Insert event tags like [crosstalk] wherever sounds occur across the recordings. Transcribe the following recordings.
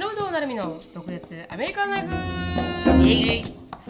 忍となるみの独立アメリカンライフイエイ。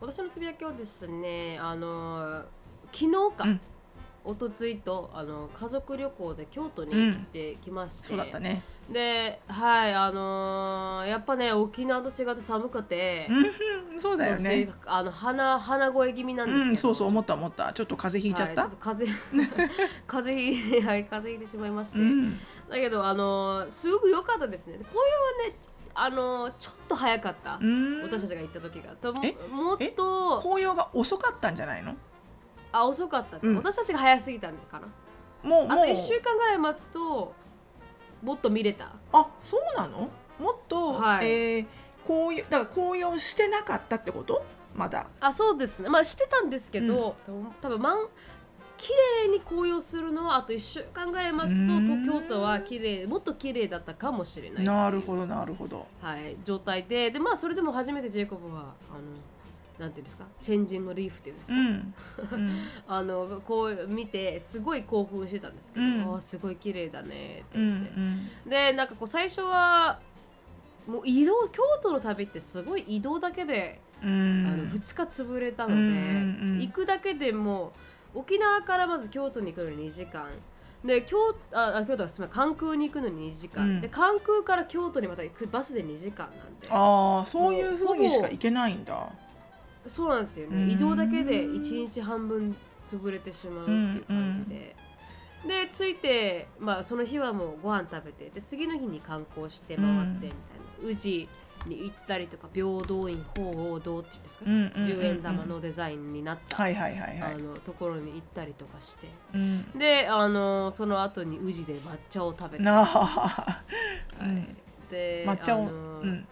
私のつぶやきはですねあの昨日か、うん。おとついとあの家族旅行で京都に行ってきまして、そうだったね。ではいあのーやっぱね沖縄と違って寒くて、うんそうだよね。私あの鼻鼻声気味なんですけど、うんそうそう思った思った。ちょっと風邪ひいちゃった、はい、ちょっと風邪 [laughs] 風邪ひいはい風邪ひいてしまいまして、うん。だけどあのーすごく良かったですね。紅葉はねあのーちょっと早かった、うん。私たちが行った時が。ともっと紅葉が遅かったんじゃないの？あ遅かった、うん。私たちが早すぎたんですかな。もうあと1週間ぐらい待つともっと見れた。あそうなの？もっと、はい。えー紅葉だから紅葉してなかったってこと？まだ。あそうですね。まあしてたんですけど、多分まん綺麗に紅葉するのはあと1週間ぐらい待つとうん東京都は綺麗もっと綺麗だったかもしれない。なるほどなるほど。はい、状態ででまあそれでも初めてジェイコブはあのなんていうんですかチェンジングリーフっていうんですか、うん、うん。[laughs] あのこう見てすごい興奮してたんですけど、うん。あーすごい綺麗だねってうん言って、でなんかこう最初はもう移動京都の旅ってすごい移動だけで、うん。あの2日潰れたので、うんうんうん。行くだけでもう沖縄からまず京都に行くのに2時間。で京ああ京都はすみません。関空に行くのに2時間、うん。で関空から京都にまた行くバスで2時間なんで。ああそういうふうにしか行けないんだ。そうなんですようん。ね移動だけで1日半分潰れてしまうっていう感じで、で着いて、まあ、その日はもうご飯食べてで次の日に観光して回ってみたいな、宇治に行ったりとか平等院鳳凰堂っていうんですか、うんうんうんうん。10円玉のデザインになった、はいはいはいはい。あのところに行ったりとかして。うん。であのその後に宇治で抹茶を食べて、なあ、はい。抹茶を、うん、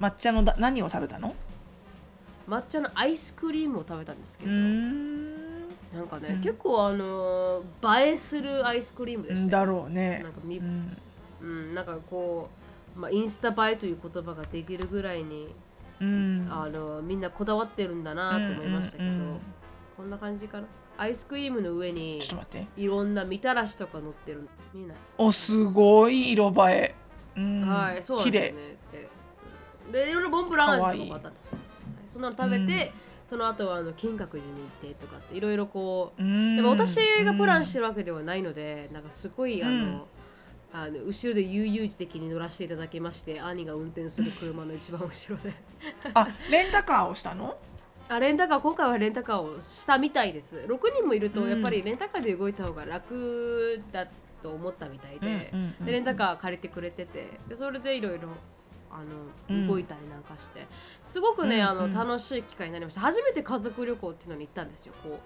抹茶のだ何を食べたの？抹茶のアイスクリームを食べたんですけうど、ん。なんかね、うん。結構あのー映えするアイスクリームでしたよ。だろうね。なんかみ、ううんんなんかこう、まあ、インスタ映えという言葉ができるぐらいに、うん。あのみんなこだわってるんだなと思いましたけど、うんうんうん。こんな感じかな？アイスクリームの上にちょっと待って。いろんなみたらしとか乗ってる見えない、おすごい色映え、うん、はいそうなんですよ綺ねでいろいろモンブラン味とかもあったんですよ。はいそんなの食べて、その後はあの金閣寺に行ってとかっていろいろこう麗でも私がプランしてるわけではないので、なんかすごいあの、うんあの後ろで悠々自適に乗らせていただきまして兄が運転する車の一番後ろで。あレンタカーをしたの？あレンタカー今回はレンタカーをしたみたいです。6人もいるとうん。やっぱりレンタカーで動いた方が楽だと思ったみたいで,、うんでレンタカー借りてくれててでそれでいろいろあのうん。動いたりなんかして、すごくね、あの楽しい機会になりました。初めて家族旅行っていうのに行ったんですよこ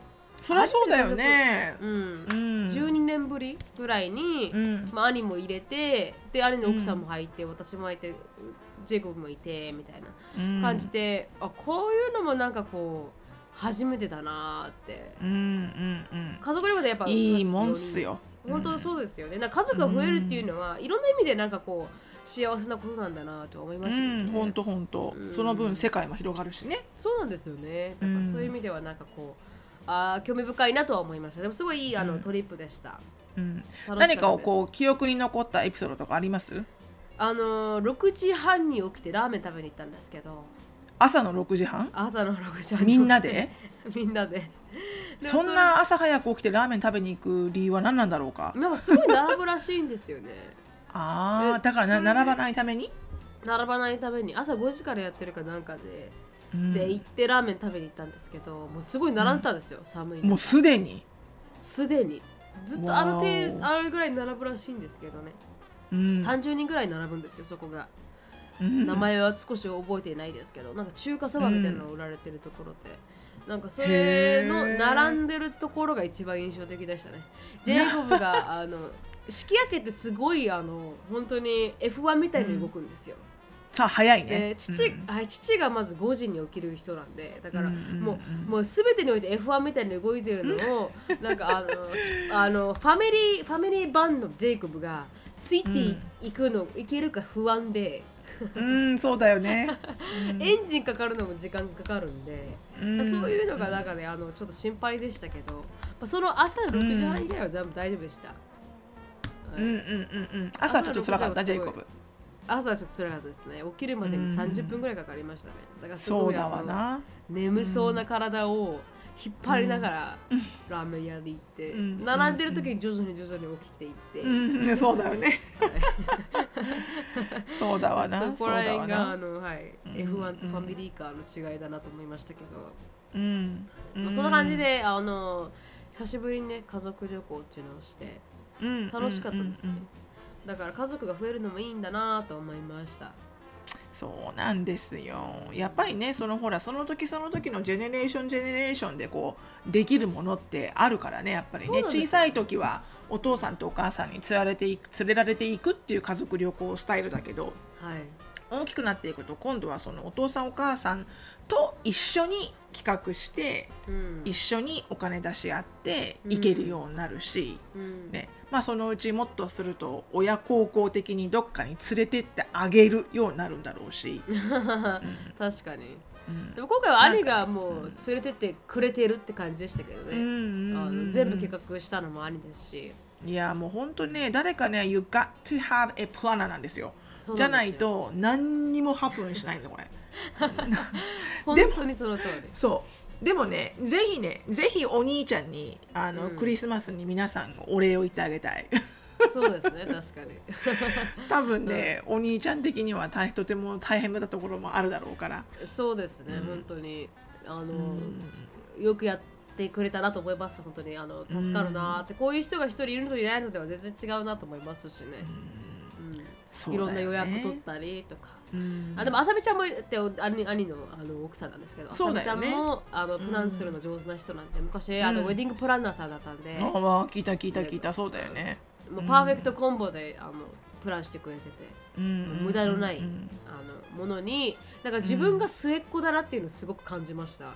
そりゃそうだよね。う、うん。うん。12年ぶりぐらいに、うん。まあ、兄も入れてで兄の奥さんも入って、私も入ってジェイコブもいてみたいな感じで、あこういうのもなんかこう初めてだなーって。うんうんうん。家族旅行でやっぱいいもんっすよ。本当そうですよね。なんか家族が増えるっていうのは、いろんな意味でなんかこう幸せなことなんだなとは思いまうしたね。ん。本当本当。うん。その分世界も広がるしね。そうなんですよね。だからうんそういう意味ではなんかこうあー興味深いなとは思いました。でもすごいいいあの、うん。トリップでした。うん。楽しった何かをこう記憶に残ったエピソードとかあります？あのー6時半に起きてラーメン食べに行ったんですけど。朝の6時半？朝の6時半みんなで？みんなで。そんな朝早く起きてラーメン食べに行く理由は何なんだろうか？なんかすごい並ぶらしいんですよね。[laughs] ああえだから並ばないために、並ばないために。朝5時からやってるかなんかで、うんで行ってラーメン食べに行ったんですけどもうすごい並んでたんですよ、寒いのもうすでに、すでに。ずっとある程わー度あるぐらい並ぶらしいんですけどね、うん。30人ぐらい並ぶんですよそこが。うん。名前は少し覚えていないですけどなんか中華そばみたいなのが売られてるところで、なんかそれの並んでるところが一番印象的でしたね。ジェイコブがあの式明けってすごいあの本当に F1 みたいに動くんですよ、さあ早いね。で父,、うん。はい、父がまず5時に起きる人なんでだからうんうんうんもう,、もう全てにおいて F1 みたいに動いてるのを [laughs] なんかあのすあのファミリーファミリー版のジェイコブがついてい,、くのいけるか不安で、うんそうだよね。[laughs] エンジンかかるのも時間かかるんで、うん。そういうのがなんかねあのちょっと心配でしたけど、まあ、その朝6時半以外は全部大丈夫でした、うんうんうんうん。朝ちょっと辛かったジェイコブ朝はちょっと辛かったですね。起きるまでに30分ぐらいかかりましたね。だからすごいそうだわな。眠そうな体を引っ張りながらラーメン屋で行って、うん。並んでる時に徐々に徐々に起きていって、うん。そうだよね。そうだわな。[laughs] そこら辺があな。の、はい、F1 とファミリーカーの違いだなと思いましたけど、うん。まあ、そんな感じであの久しぶりにね家族旅行っていうのをしてうん。楽しかったですね、だから家族が増えるのもいいんだなと思いました。そうなんですよ。やっぱりねそのほらその時その時のジェネレーションジェネレーションでこうできるものってあるからねやっぱりね。小さい時はお父さんとお母さんに連れられていく連れられていくっていう家族旅行スタイルだけどはい。大きくなっていくと今度はそのお父さんお母さんと一緒に企画してうん。一緒にお金出し合って行けるようになるし、うん。ね。まあ、そのうちもっとすると親孝行的にどっかに連れてってあげるようになるんだろうし、[laughs] 確かに。うん。でも今回は兄がもう連れてってくれてるって感じでしたけどね、うんあの全部計画したのも兄ですし。いやもう本当にね誰かね You got to have a planner なんですよ。じゃなんですよ。ないと何にもハプンしないんだこれ [laughs] 本当にその通り。そう。でもねぜひねぜひお兄ちゃんにあの、うん。クリスマスに皆さんお礼を言ってあげたい。そうですね確かに。[laughs] 多分ね、お兄ちゃん的には大とても大変だったところもあるだろうから。そうですね、本当に。あの、よくやってくれたなと思います本当に。あの助かるなって、こういう人が一人いるのといないのでは全然違うなと思いますしね、うん。そうだよね。いろんな予約取ったりとか、うんあでもあさみちゃんもって兄兄のあの奥さんなんですけどあさみちゃんもあのプランするの上手な人なんで昔あの、うんウェディングプランナーさんだったんで、ああ聞いた聞いた聞いた。そうだよね。もうパーフェクトコンボであのプランしてくれてて、うん無駄のない、うんあのものになんか自分が末っ子だなっていうのをすごく感じました。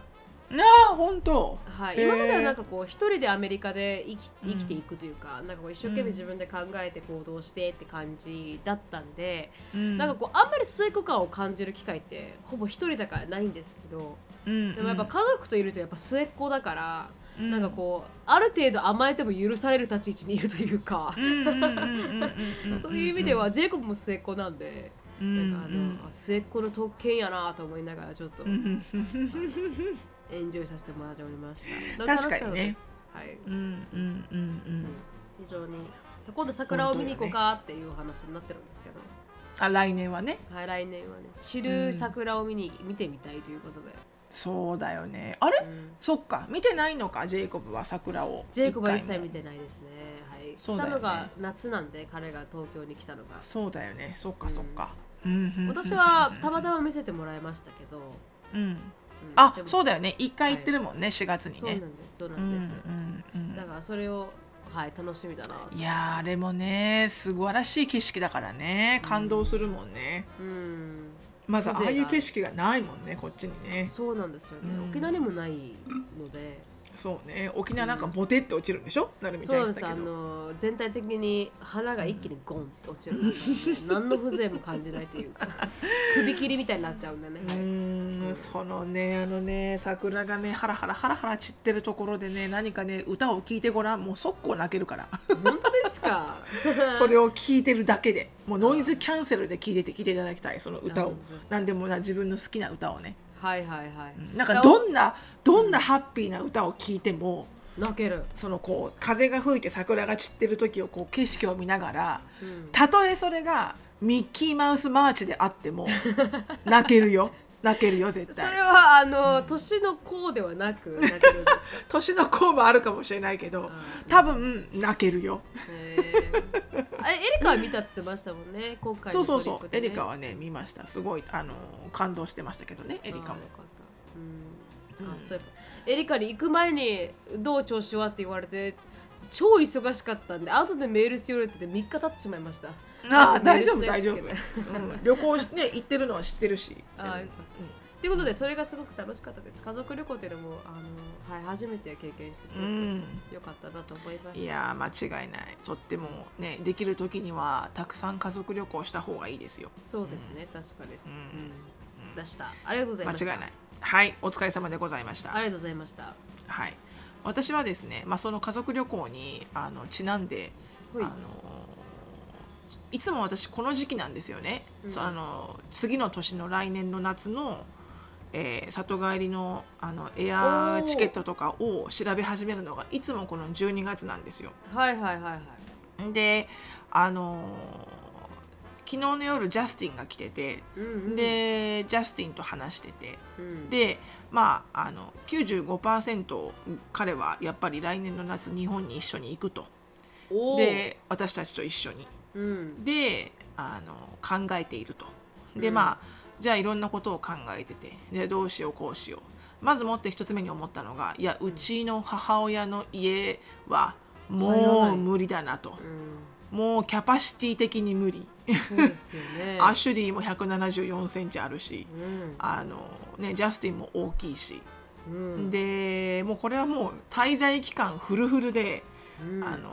なあ本当。はい、今まではなんかこう一人でアメリカで生き生きていくというか、なんかこう一生懸命自分で考えて行動してって感じだったんで、うん。なんかこうあんまり末っ子感を感じる機会ってほぼ一人だからないんですけど、うんでもやっぱ家族といるとやっぱ末っ子だから、うん。なんかこうある程度甘えても許される立ち位置にいるというか、うんうんうんうんうんうんそういう意味ではジェイコブも末っ子なんで。うんなんかあの、あ末っ子の特権やなと思いながらちょっと。うんエンジョイさせてもらっておりました。確かにね。はい。うんうんうんうん。非常に。今度桜を見に行こうかっていうお話になってるんですけど、あ来年はね。はい、来年はね。散る桜を見に、見てみたいということで、そうだよね。あれ、うん。そっか。見てないのかジェイコブは桜を。ジェイコブは一切見てないですね。はい。そうだよね。来たのが夏なんで彼が東京に来たのが。そうだよね。そっかそっか、うん。うんうん私はたまたま見せてもらいましたけど、うんうんあそうだよね。一回行ってるもんね、4月にそうなねんです。そうなうんんです、うんうんだからそれをはい楽しみだないやーあれもね素晴らしい景色だからね。感動するもんね、うん。まずああいう景色がないもんねこっちにね。そうなんですよね、うん。沖縄にもないのでそうね。沖縄なんかボテって落ちるんでしょ？なるみちゃそうです。あの全体的に花が一気にゴンって落ちるので、[laughs] 何の風情も感じないというか。[laughs] 首切りみたいになっちゃうんでね、うはい。ーんそのねあのね桜がねハラハラハラハラ散ってるところでね何かね歌を聴いてごらん。もう速攻泣けるから。本当ですか？[laughs] それを聴いてるだけで。もうノイズキャンセルで聴いてて聴いていただきたいその歌を。何でもな自分の好きな歌をねはいはいはい。なんかどんなどんなハッピーな歌を聴いても泣ける、そのこう風が吹いて桜が散ってる時をこう景色を見ながらうん。たとえそれがミッキーマウスマーチであっても [laughs] 泣けるよ泣けるよ絶それ対はあの、年の子ではなく [laughs] 年の子もあるかもしれないけど多分泣けるよ。へー。あれエリカは見たって言ってましたもんね今回のそうそうそう、エリカはね見ました。すごいあの感動してましたけどねエリカも。うん。あそうエリカに行く前にどう調子はって言われて超忙しかったんで後でメールしようって言って3日経ってしまいましたああ大丈夫大丈夫、うん、旅行しね行ってるのは知ってるし。あーよか。ったということでそれがすごく楽しかったです。家族旅行っていうのもあの、はい、初めて経験してすごくうん。良かったなと思いました、いやー間違いない。とってもねできる時にはたくさん家族旅行した方がいいですよ。そうですね確かに、ん。うん、出した。ありがとうございました。間違いない。はいお疲れ様でございました。ありがとうございました。はい。私はですね、まあ、その家族旅行にあのちなんであほい。のいつも私この時期なんですよね、うん。あの次の年の来年の夏の、えー里帰りのあのエアーチケットとかを調べ始めるのがいつもこの12月なんですよ。はいはいはいはい。であの昨日の夜ジャスティンが来てて、うんうん。でジャスティンと話しててうん。でまああの95%彼はやっぱり来年の夏日本に一緒に行くと。で私たちと一緒に。うんであの考えていると。で、うん。まあじゃあいろんなことを考えててでどうしようこうしよう。まずもって一つ目に思ったのがいやうちの母親の家はもう無理だなと。うん。もうキャパシティ的に無理。ね。[laughs] アシュリーも1 7 4センチあるしうん。あの、ね、ジャスティンも大きいし。うん。でもうこれはもう滞在期間フルフルで、うん。あの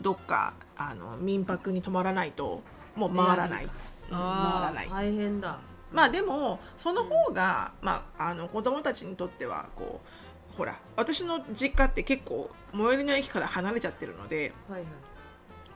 どっかあの民泊に泊まらないともう回らない、うん回らない。大変だ。まあでもその方が、まあ、あの子供たちにとってはこうほら私の実家って結構最寄りの駅から離れちゃってるのではいはい。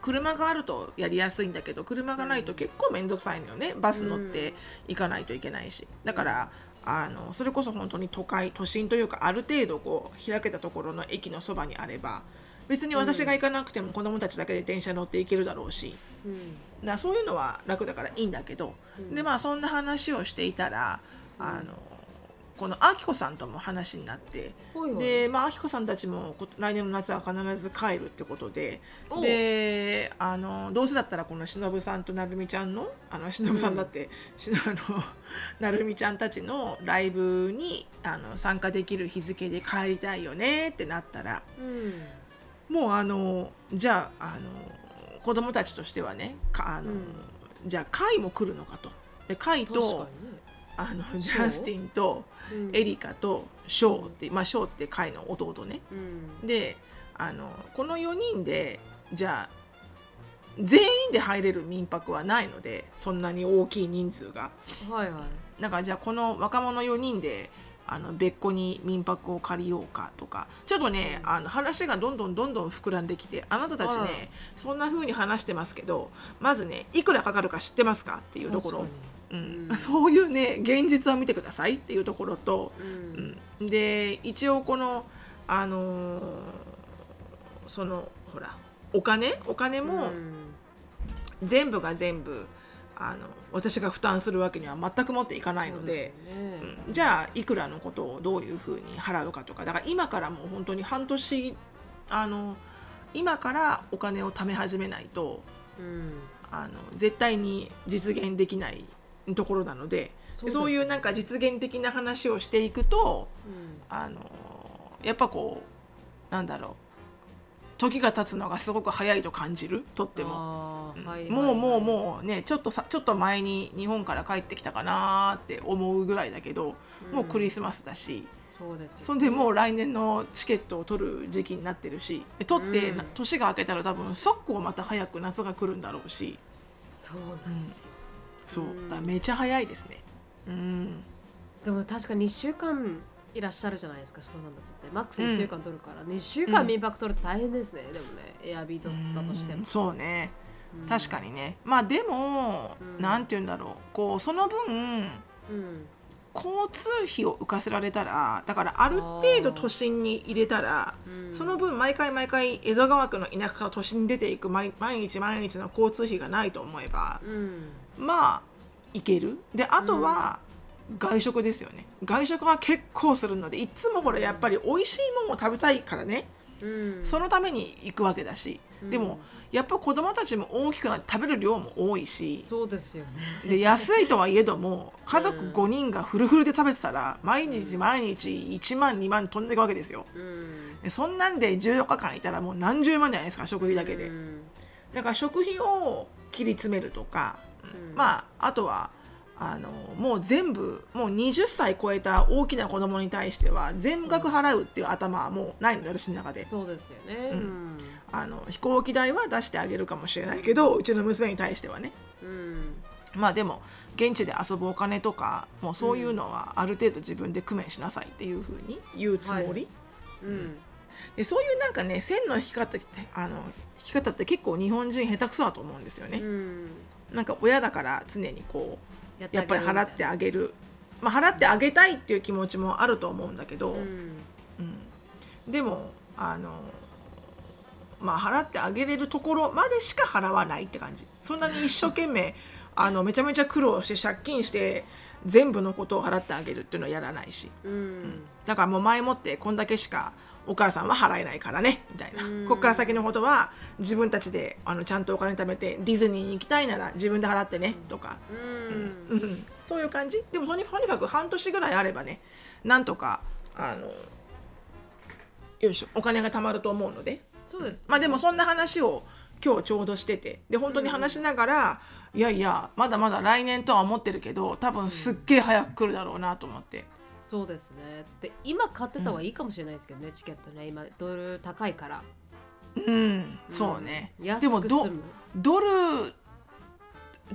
車があるとやりやすいんだけど車がないと結構面倒くさいのよね。バス乗って行かないといけないし。だからあのそれこそ本当に都会都心というかある程度こう開けたところの駅のそばにあれば別に私が行かなくても子供たちだけで電車乗って行けるだろうし。うん。だそういうのは楽だからいいんだけど、うん。でまあそんな話をしていたらあのこのあきこさんとも話になって。ほいほい。でまあ、あきこさんたちもこ来年の夏は必ず帰るってことで。であのどうせだったらこのしのぶさんとなるみちゃんのあのしのぶさんだって、しの [laughs] あのなるみちゃんたちのライブにあの参加できる日付で帰りたいよねってなったら。うんもうあのじゃああの子供たちとしてはねかあの、うん。じゃあカイも来るのかと。でカイ確かとあのジャスティンとエリカとショーって、まあ、ショーってカイの弟ね。うん。であのこの4人でじゃあ全員で入れる民泊はないのでそんなに大きい人数が。はいはい。だからじゃあこの若者4人であの別個に民泊を借りようかとか。ちょっとねあの話がどんどんどんどん膨らんできてあなたたちねそんな風に話してますけどまずねいくらかかるか知ってますかっていうところ。うん。うん。そういうね現実を見てくださいっていうところと、にうん。うん。で一応このあのーそのほらお金？お金もうん。全部が全部あの私が負担するわけには全く持っていかないのでねうんじゃあいくらのことをどういうふうに払うかとかだから今からもう本当に半年あの今からお金を貯め始めないとうん。あの絶対に実現できないところなのでそうですそういうなんか実現的な話をしていくとうん。あのやっぱこうなんだろう時が経つのがすごく早いと感じるとっても。あーはいはいもうもうもうねちょっとさちょっと前に日本から帰ってきたかなーって思うぐらいだけど、もうクリスマスだし。そうですよそんでもう来年のチケットを取る時期になってるしで取って、年が明けたら多分速攻また早く夏が来るんだろうし。そうなんですよ。そう。うん。だめちゃ早いですね。うん。でも確かに1週間いらっしゃるじゃないですか志保さんたちって。マックス1週間取るから、2週間民泊取るって大変ですね、でもねエアビーだったとしても。うんそうね。うん。確かにね。まあでも、うん。なんて言うんだろう。こうその分うん。交通費を浮かせられたらだからある程度都心に入れたらうん。その分毎回毎回江戸川区の田舎から都心に出ていく毎毎日毎日の交通費がないと思えばうん。まあいける。であとは外食ですよね。外食は結構するのでいつもこれやっぱり美味しいものを食べたいからね。うん。そのために行くわけだし。うん。でもやっぱ子供たちも大きくなって食べる量も多いし。そうですよね。で安いとはいえども家族5人がフルフルで食べてたら毎日毎日1万2万飛んでいくわけですよ。うん。そんなんで14日間いたらもう何十万じゃないですか食費だけで、うん。だから食費を切り詰めるとか、うん。まああとはあのもう全部もう20歳超えた大きな子供に対しては全額払うっていう頭はもうないので私の中で。そうですよね。うん。あの飛行機代は出してあげるかもしれないけどうちの娘に対してはね。うん。まあでも現地で遊ぶお金とかもうそういうのはある程度自分で工面しなさいっていうふうに言うつもり、うん。でそういうなんかね線の引き方ってあの引き方って結構日本人下手くそだと思うんですよね。うん。なんか親だから常にこうやっぱり払ってああげる、まあ、払ってあげたいっていう気持ちもあると思うんだけど、げるみたいなうん。でもあのまあ払ってあげれるところまでしか払わないって感じ。そんなに一生懸命 [laughs] あのめちゃめちゃ苦労して借金して全部のことを払ってあげるっていうのはやらないし。うん。うん。だからもう前もってこんだけしかお母さんは払えないからねみたいな、うん。こっから先のことは自分たちであのちゃんとお金貯めてディズニーに行きたいなら自分で払ってねとか、うん。うん、[laughs] そういう感じ？でもとにとにかく半年ぐらいあればねなんとかあのよいしょお金が貯まると思うので。そうです。まあでもそんな話を今日ちょうどしてて。で本当に話しながら、いやいやまだまだ来年とは思ってるけど多分すっげえ早く来るだろうなと思って。そうですね。で今買ってた方がいいかもしれないですけどね、チケットね今ドル高いから。うん、そうね。うん安でもどく済む。ドル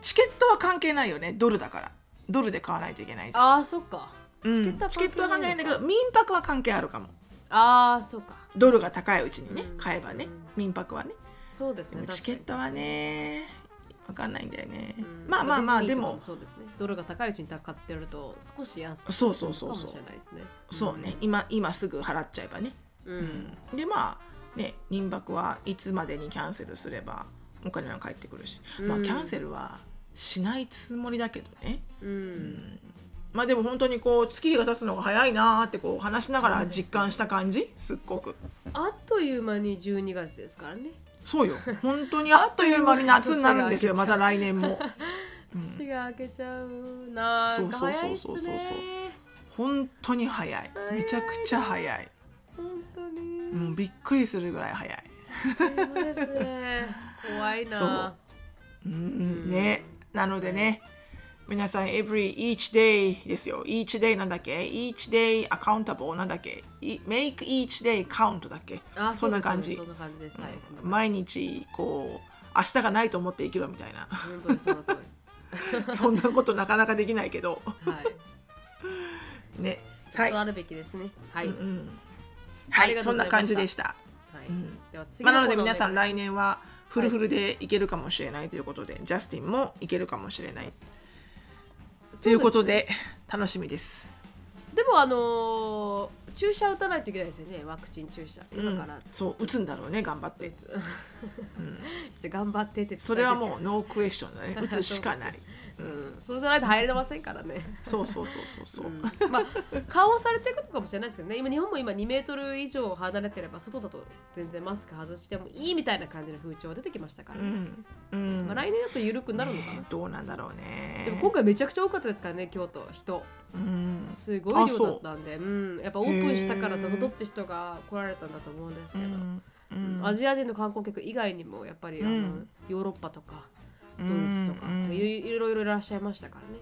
チケットは関係ないよねドルだからドルで買わないといけないああそっか。うんチケットはチケットは関係ないんだけど民泊は関係あるかもああそうか。ドルが高いうちにねうん買えばね民泊はねそうですね。チケットはねわかんないんだよね、うん。まあまあまあでも。そうですね。ドルが高いうちに買ってると少し安くそうそうそうそうかもしれないですね。そうね。今今すぐ払っちゃえばね、うん。うん。でまあね民泊はいつまでにキャンセルすればお金は返ってくるし、まあうんキャンセルはしないつもりだけどね。うん。まあでも本当にこう月日が経つのが早いなーってこう話しながら実感した感じ？すっごく。あっという間に12月ですからね。そうよ。本当にあっという間に夏になるんですよ。[laughs] また来年も。[laughs] 年が明けちゃうな。んか早いっすそうそうそうそうそう。ね。本当に早い。めちゃくちゃ早い。本当に。もうびっくりするぐらい早い。そうですね。怖いそう。な。うん。ね。なのでね皆さん every each day ですよ。each day なんだっけ？each day accountable なんだっけ？い make each day count だっけ？あそんな感じ。毎日こう明日がないと思って生きろみたいな。[laughs] そんなことなかなかできないけど。はい。[laughs] ね。はい。あるべきですね。はい。うんうん。あはいそんな感じでした。はい。ん。では次まあ、なので皆さん来年はフルフルでいけるかもしれないということで、ジャスティンもいけるかもしれないということで楽しみです。でもあのー注射打たないといけないですよね。ワクチン注射。今から、うんそう打つんだろうね頑張って。[laughs] じゃあ頑張ってってそれはもうノークエスチョンだね。[laughs] 打つしかないうん、そうじゃないと入れませんからね、そうそうそうそうそう、うん。まあ緩和されていくのかもしれないですけどね。今日本も今2メートル以上離れてれば外だと全然マスク外してもいいみたいな感じの風潮が出てきましたから、うん。うん。まあ、来年だと緩くなるのかな、ねどうなんだろうね。でも今回めちゃくちゃ多かったですからね京都人。うん。すごい量だったんで。う。ん、やっぱオープンしたからとどって人が来られたんだと思うんですけど、うん。うん。アジア人の観光客以外にもやっぱり、あのうん。ヨーロッパとかドうんイツとか、うんいろいろいろいらっしゃいましたからね。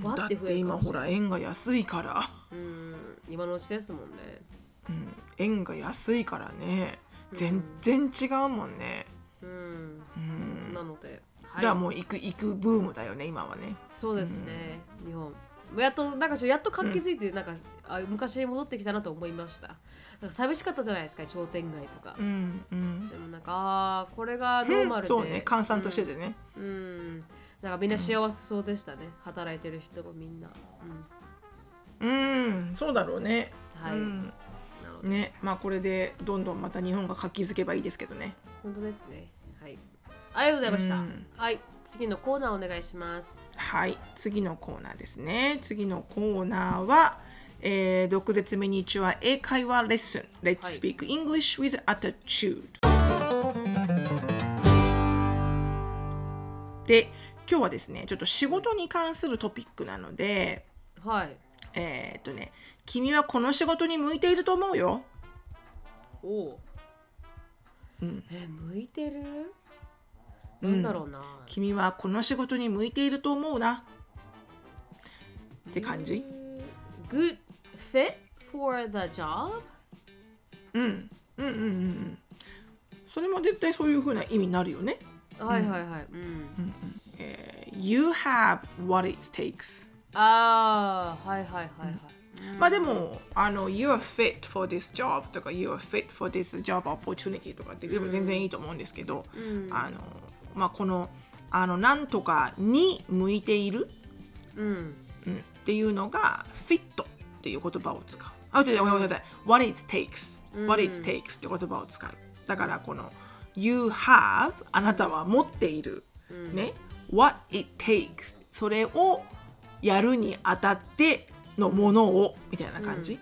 うん。わだって今ほら円が安いから、うん。今のうちですもんね。うん、円が安いからね。全然違うもんね、うん、うん、なので、はだからもう行く行くブームだよね今はね。そうですね、日本。やっとなんかちょやっと活気づいて、なんかあ昔に戻ってきたなと思いました。なんか寂しかったじゃないですか商店街とか。うんうんでもなんかあーこれがノーマルで、そうね閑散としててね、うん、うんなんかみんな幸せそうでしたね、働いてる人もみんな。うんうん、そうだろうね。はいうんね、まあこれでどんどんまた日本が活気づけばいいですけどね。本当ですね。はい。ありがとうございました。うんはい。次のコーナーお願いします。はい、次のコーナーですね。次のコーナーは、えー、毒舌ミニチュア英会話レッスン。Let's はい speak English with attitude。で、今日はですね、ちょっと仕事に関するトピックなので、はい。えーっとね、君はこの仕事に向いていると思うよ。おううんえ向いてる？うんなんだろうな、君はこの仕事に向いていると思うなって感じ Good fit for the job? うんうんうんうんうんそれも絶対そういうふうな意味になるよね、はいはいはい。うん。えー You have what it takes ああ、はいはいはいはい。まあでもあの You're fit for this job とか You're fit for this job opportunity とかってでも全然いいと思うんですけど、あのまあこのあのなんとかに向いている、うん。うん、っていうのが fit っていう言葉を使う。あ、違うごめんなさい。What it takes、What it takes って言葉を使う。だからこの You have あなたは持っている、ね What it takes それをやるにあたってのものをみたいな感じ。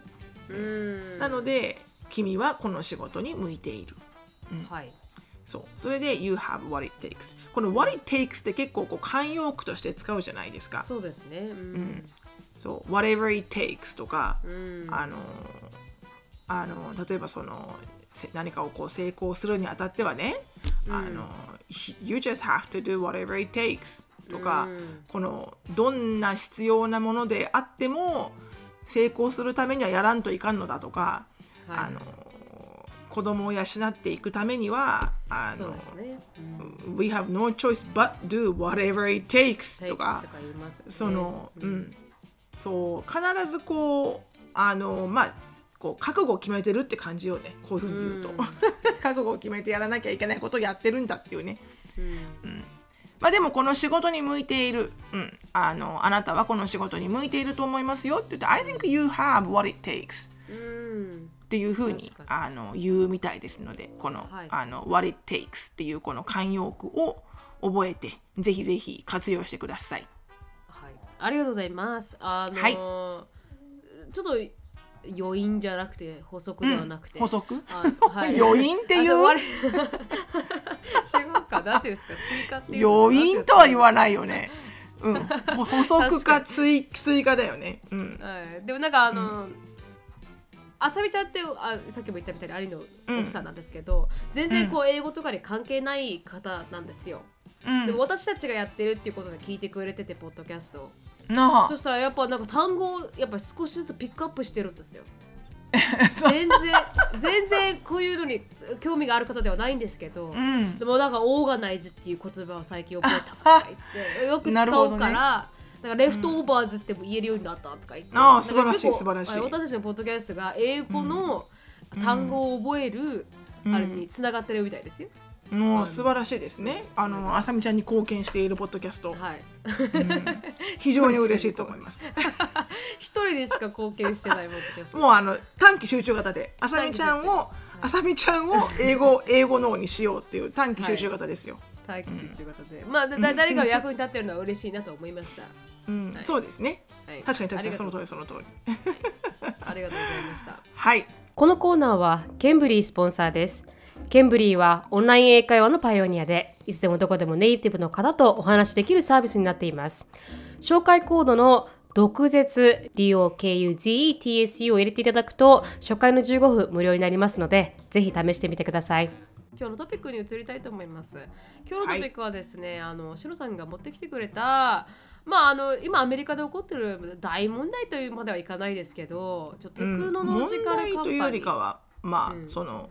うん。なので君はこの仕事に向いている。はい。そう。それで You have what it takes。この what it takes って結構こう慣用句として使うじゃないですか。そうですね。うん。そう。whatever it takes とか、うん。あのあの例えばそのせ何かをこう成功するにあたってはね、あの You just have to do whatever it takes とか、このどんな必要なものであっても成功するためにはやらんといかんのだとか、はいあの子供を養っていくためにはあのね。うん。We have no choice but do whatever it takes とかね。その、うん、そう必ずこうあのまあこう覚悟を決めてるって感じよね。こういうふうに言うと、[laughs] 覚悟を決めてやらなきゃいけないことをやってるんだっていうね。うん。まあでもこの仕事に向いている、うん、あのあなたはこの仕事に向いていると思いますよって言って I think you have what it takes うん。っていうふうに。あの言うみたいですのでこの,、はい。あの what it takes っていうこの慣用句を覚えてぜひぜひ活用してください。はい。ありがとうございます。あのーはい。ちょっと余韻じゃなくて補足ではなくて。補足？あはい、[laughs] 余韻っていう？違うかなんていうんですか追加っていうん余韻とは言わわないよね。うん、ほ補足か追追加だよね。うん、はい、でもなんかあの、あさみちゃんってあさっきも言ったみたいにアリの奥さんなんですけど、全然こう英語とかに関係ない方なんですよ、うん。でも私たちがやってるっていうことで聞いてくれててポッドキャストを。なあ。そしたらやっぱなんか単語をやっぱ少しずつピックアップしてるんですよ。[laughs] そう。全然全然こういうのに興味がある方ではないんですけど、うん。でもなんかオーガナイズっていう言葉を最近覚えたとか言ってよく使うから、[laughs] なんかレフトオーバーズっても言えるようになったとか言って、ああ素晴らしいなんか結構素晴らしい。私たちのポッドキャストが英語の単語を覚える、あれにつながってるみたいですよ。もう素晴らしいですね。あのあさみちゃんに貢献しているポッドキャスト、はい。非常に嬉しいと思います。[laughs] 一人でしか貢献してないポッドキャスト。もうあの短期集中型であさみちゃんをあさみちゃんを英語英語脳にしようっていう短期集中型ですよ。待機集中型で、まあだだ誰かが役に立ってるのは嬉しいなと思いました。うん、はいそうですね。はい、確かに確かにその通りその通り。ありがとうございました。[laughs] はい。このコーナーはケンブリースポンサーです。ケンブリーはオンライン英会話のパイオニアで、いつでもどこでもネイティブの方とお話しできるサービスになっています。紹介コードの毒舌 DOKUZETSU を入れていただくと初回の15分無料になりますのでぜひ試してみてください。今日のトピックに移りたいと思います。今日のトピックはですね、あのシロさんが持ってきてくれたまああの今アメリカで起こってる大問題というまではいかないですけどちょっとテクノロジカルカンパニー、問題というよりかはまあ、うん。その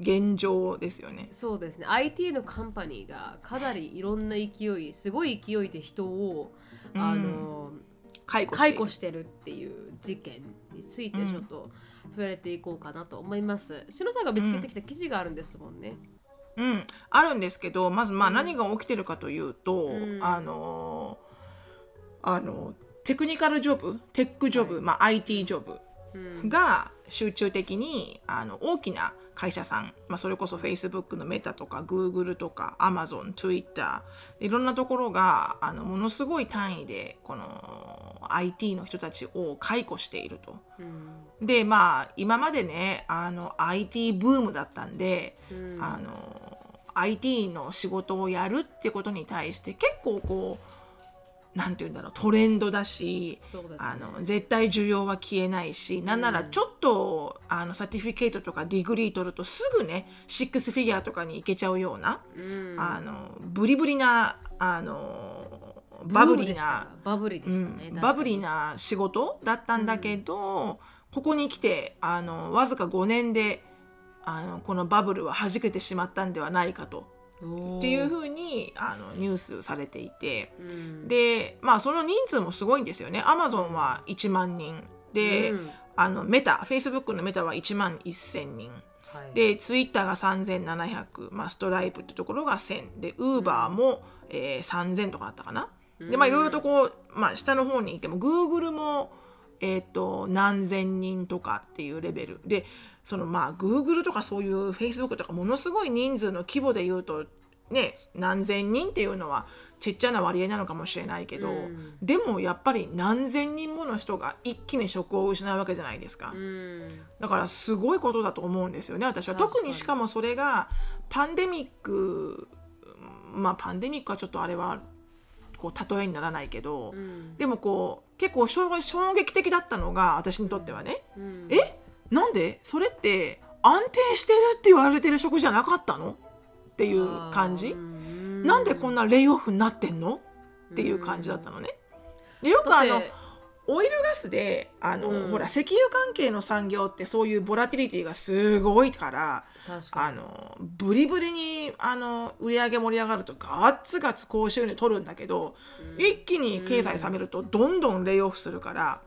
現状ですよね。そうですね。IT のカンパニーがかなりいろんな勢いすごい勢いで人を、あの解雇して。解雇してるっていう事件についてちょっと触れていこうかなと思います。しのさんが見つけてきた記事があるんですもんね。うん、あるんですけどまずまあ何が起きてるかというと、ん。あのあのテクニカルジョブテックジョブ、まあ、IT ジョブうん。が集中的にあの大きな会社さん、まあ、それこそ Facebook のメタとか Google とか Amazon、Twitter いろんなところがあのものすごい単位でこの IT の人たちを解雇していると。うんでまあ今までねあの IT ブームだったんで、うんあの IT の仕事をやるってことに対して結構こうなんて言うんだろうトレンドだしね。あの絶対需要は消えないし、なんならちょっとあの certificate とか degree 取るとすぐねシックスフィギュアとかに行けちゃうような、うん。あのブリブリなあのバブリーな、バブリーでしたね、うんバブリーなな仕事だったんだけど、ここに来てあのわずか5年であのこのバブルは弾けてしまったんではないかとっていうふうにあのニュースされていて。うん。でまあその人数もすごいんですよね。アマゾンは1万人。で、うん。あのメタフェイスブックのメタは1万1000人。はい。でツイッターが3700、まあ、ストライプってところが1000でウーバーも、えー3000とかだったかな。でまあいろいろとこう、まあ、下の方にいてもグーグルもえっ、と何千人とかっていうレベル。でそのまあグーグルとかそういうフェイスブックとかものすごい人数の規模で言うとね何千人っていうのはちっちゃな割合なのかもしれないけど、うん。でもやっぱり何千人もの人が一気に職を失うわけじゃないですか。うん。だからすごいことだと思うんですよね私は。特にしかもそれがパンデミックまあパンデミックはちょっとあれはこう例えにならないけど、うん。でもこう結構衝衝撃的だったのが私にとってはね、うん。え？なんで？それって安定してるって言われてる職じゃなかったの？っていう感じ、なんでこんななレイオフになってんの？っていう感じだったのね。でよくあのオイルガスであの、うん。ほら石油関係の産業ってそういうボラティリティがすごいからあのブリブリにあの売り上げ盛り上がるとガッツガツ高収入取るんだけど、一気に経済冷めるとどんどんレイオフするから。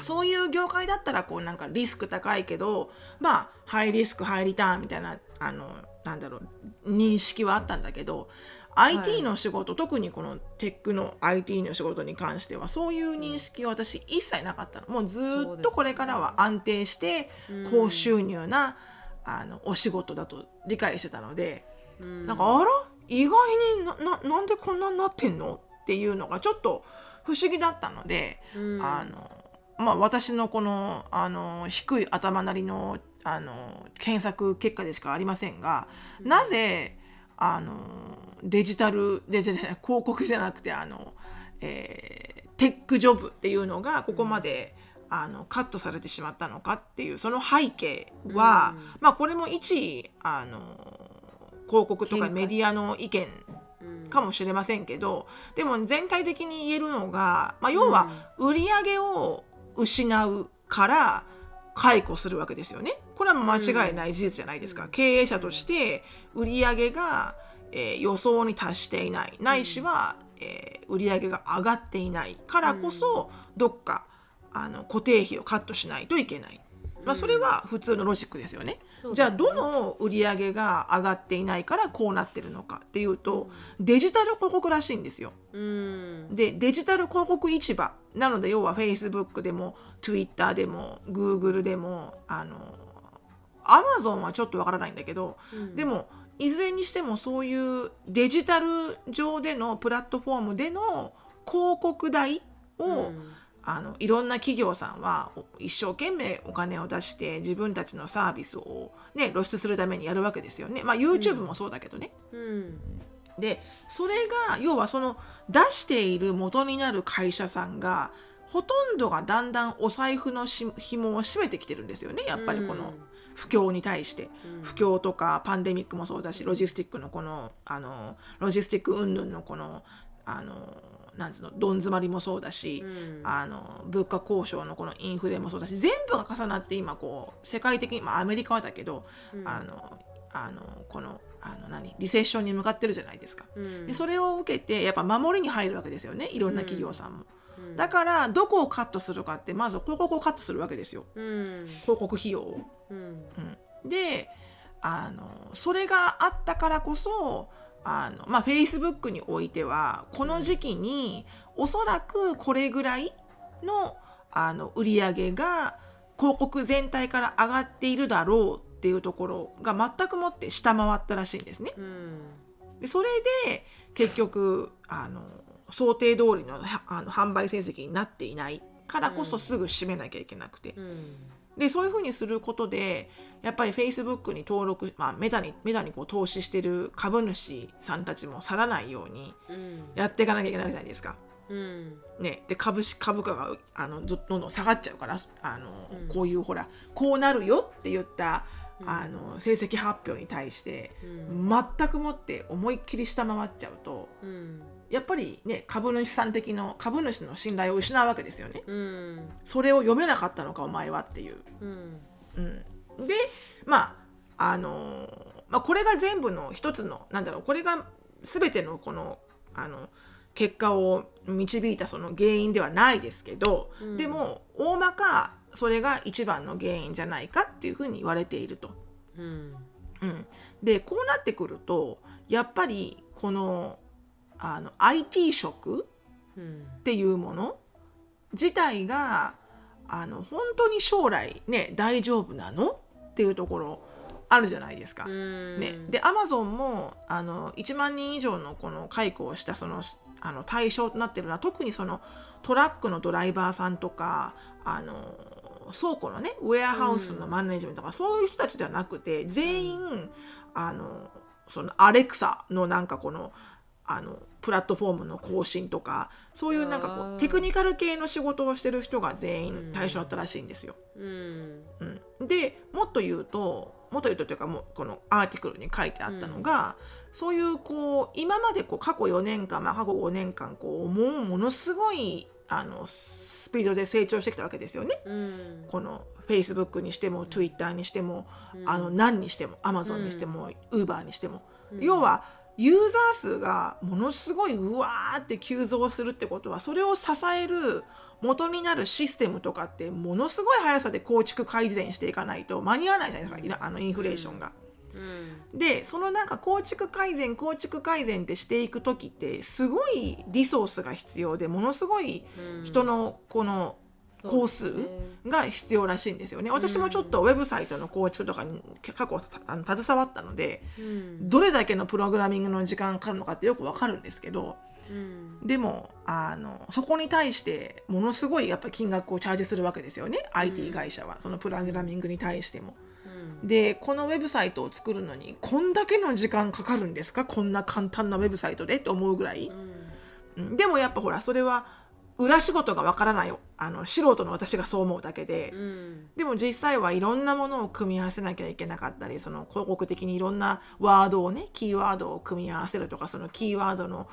そういう業界だったらこうなんかリスク高いけどまあハイリスクハイリターンみたいなあのなんだろう認識はあったんだけど IT の仕事、特にこのテックの IT の仕事に関してはそういう認識が私一切なかったの。もうずーっとこれからは安定して高収入な、あのお仕事だと理解してたので、うん。なんかあら？意外になななんでこんなになってんの？っていうのがちょっと不思議だったので、うん。あのまあ私のこのあの低い頭なりのあの検索結果でしかありませんが、なぜあのデジタルデジタル広告じゃなくてあの、えーテックジョブっていうのがここまで、あのカットされてしまったのかっていうその背景は、まあこれも一あの広告とかメディアの意見うん。かもしれませんけどでも全体的に言えるのが、まあ、要は売り上げを失うから解雇するわけですよね。これは間違いない事実じゃないですか。経営者として売り上げが、えー予想に達していない。ないしは、えー売り上げが上がっていないからこそ、どっかあの固定費をカットしないといけない。まあ、それは普通のロジックですよね。じゃあどの売り上げが上がっていないからこうなってるのかっていうとデジタル広告らしいんですよ。うん。でデジタル広告市場。なので要は Facebook でも Twitter でも Google でもあの Amazon はちょっとわからないんだけど、うん。でもいずれにしてもそういうデジタル上でのプラットフォームでの広告代を、うんあのいろんな企業さんはお一生懸命お金を出して自分たちのサービスを、ね、露出するためにやるわけですよね。まあ、YouTube もそうだけどね。うんでそれが要はその出している元になる会社さんがほとんどがだんだんお財布のし紐を締めてきてるんですよねやっぱりこの不況に対して、うん不況とかパンデミックもそうだしロジスティックのこのあのロジスティック云々のこのあのなんつうのどん詰まりもそうだし、うんあの物価交渉のこのインフレもそうだし全部が重なって今こう世界的に、まあ、アメリカはだけど、うんあのあのこのあの何リセッションに向かってるじゃないですか。うんでそれを受けてやっぱ守りに入るわけですよねいろんな企業さんも。うん。だからどこをカットするかってまず広告をカットするわけですよ。うん。広告費用を。うん。うん。であのそれがあったからこそあのまあ Facebook においてはこの時期におそらくこれぐらいのあの売り上げが広告全体から上がっているだろうっていうところが全くもって下回ったらしいんですね。うん。でそれで結局あの想定通りのはあの販売成績になっていないからこそすぐ閉めなきゃいけなくて、うん。でそういうふうにすることでやっぱり Facebook に登録、まあ、メタにメタにこう投資してる株主さんたちも去らないようにうん。やっていかなきゃいけないじゃないですか。うん。ね、で株式株価があのずどんどん下がっちゃうからあの、うん。こういうほらこうなるよって言った、うん。あの成績発表に対してうん。全くもって思いっきり下回っちゃうとうんやっぱりね株主さん的の株主の信頼を失うわけですよね。うんそれを読めなかったのかお前はっていう。うんうん、でまああのーまあ、これが全部の一つのなんだろうこれが全てのこのあの結果を導いたその原因ではないですけど、うんでも大まかそれが一番の原因じゃないかっていうふうに言われていると。うんうん、でこうなってくるとやっぱりこのあの IT 職うん。っていうもの自体があの本当に将来ね大丈夫なのっていうところあるじゃないですか。うん。ね、でアマゾンもあの1万人以上のこの解雇をしたそのあの対象となってるのは特にそのトラックのドライバーさんとかあの倉庫のねウェアハウスのマネジメントとか、そういう人たちではなくて全員あのそのアレクサのなんかこのあのプラットフォームの更新とかそういうなんかこうテクニカル系の仕事をしてる人が全員対象だったらしいんですよ。うん。うん、でもっと言うともっと言うとというかもうこのアーティクルに書いてあったのが、そういうこう今までこう過去4年間、まあ、過去5年間こうもうものすごいあのスピードで成長してきたわけですよね。うん。この Facebook にしても Twitter にしても、うん。あの何にしても Amazon にしても、Uber にしても、うん。要はユーザー数がものすごいうわーって急増するってことはそれを支える元になるシステムとかってものすごい速さで構築改善していかないと間に合わないじゃないですかあのインフレーションが。うんでそのなんか構築改善構築改善ってしていく時ってすごいリソースが必要でものすごいうん人のこの工数が必要らしいんですよね。私もちょっとウェブサイトの構築とかに過去あの携わったのでうん。どれだけのプログラミングの時間かかるのかってよくわかるんですけどうん。でもあのそこに対してものすごいやっぱり金額をチャージするわけですよね。IT 会社は。そのプログラミングに対しても。うん。でこのウェブサイトを作るのにこんだけの時間かかるんですか？こんな簡単なウェブサイトで？って思うぐらい、うん。でもやっぱほらそれは裏仕事がわからないあの素人の私がそう思うだけで、うん。でも実際はいろんなものを組み合わせなきゃいけなかったりその広告的にいろんなワードをねキーワードを組み合わせるとかそのキーワードの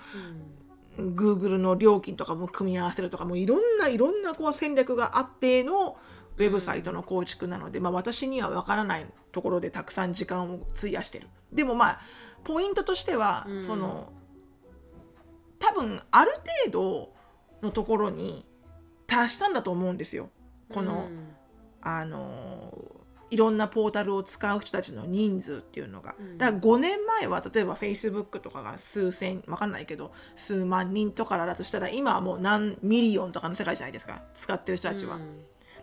Google の料金とかも組み合わせるとかもういろんないろんなこう戦略があってのウェブサイトの構築なので、まあ、私にはわからないところでたくさん時間を費やしてる。でもまあポイントとしては、うん。その多分ある程度のところに達したんだと思うんですよ。この、あのいろんなポータルを使う人たちの人数っていうのが、うん。だから5年前は例えば Facebook とかが数千わかんないけど数万人とかだとしたら今はもう何 million とかの世界じゃないですか。使ってる人たちは、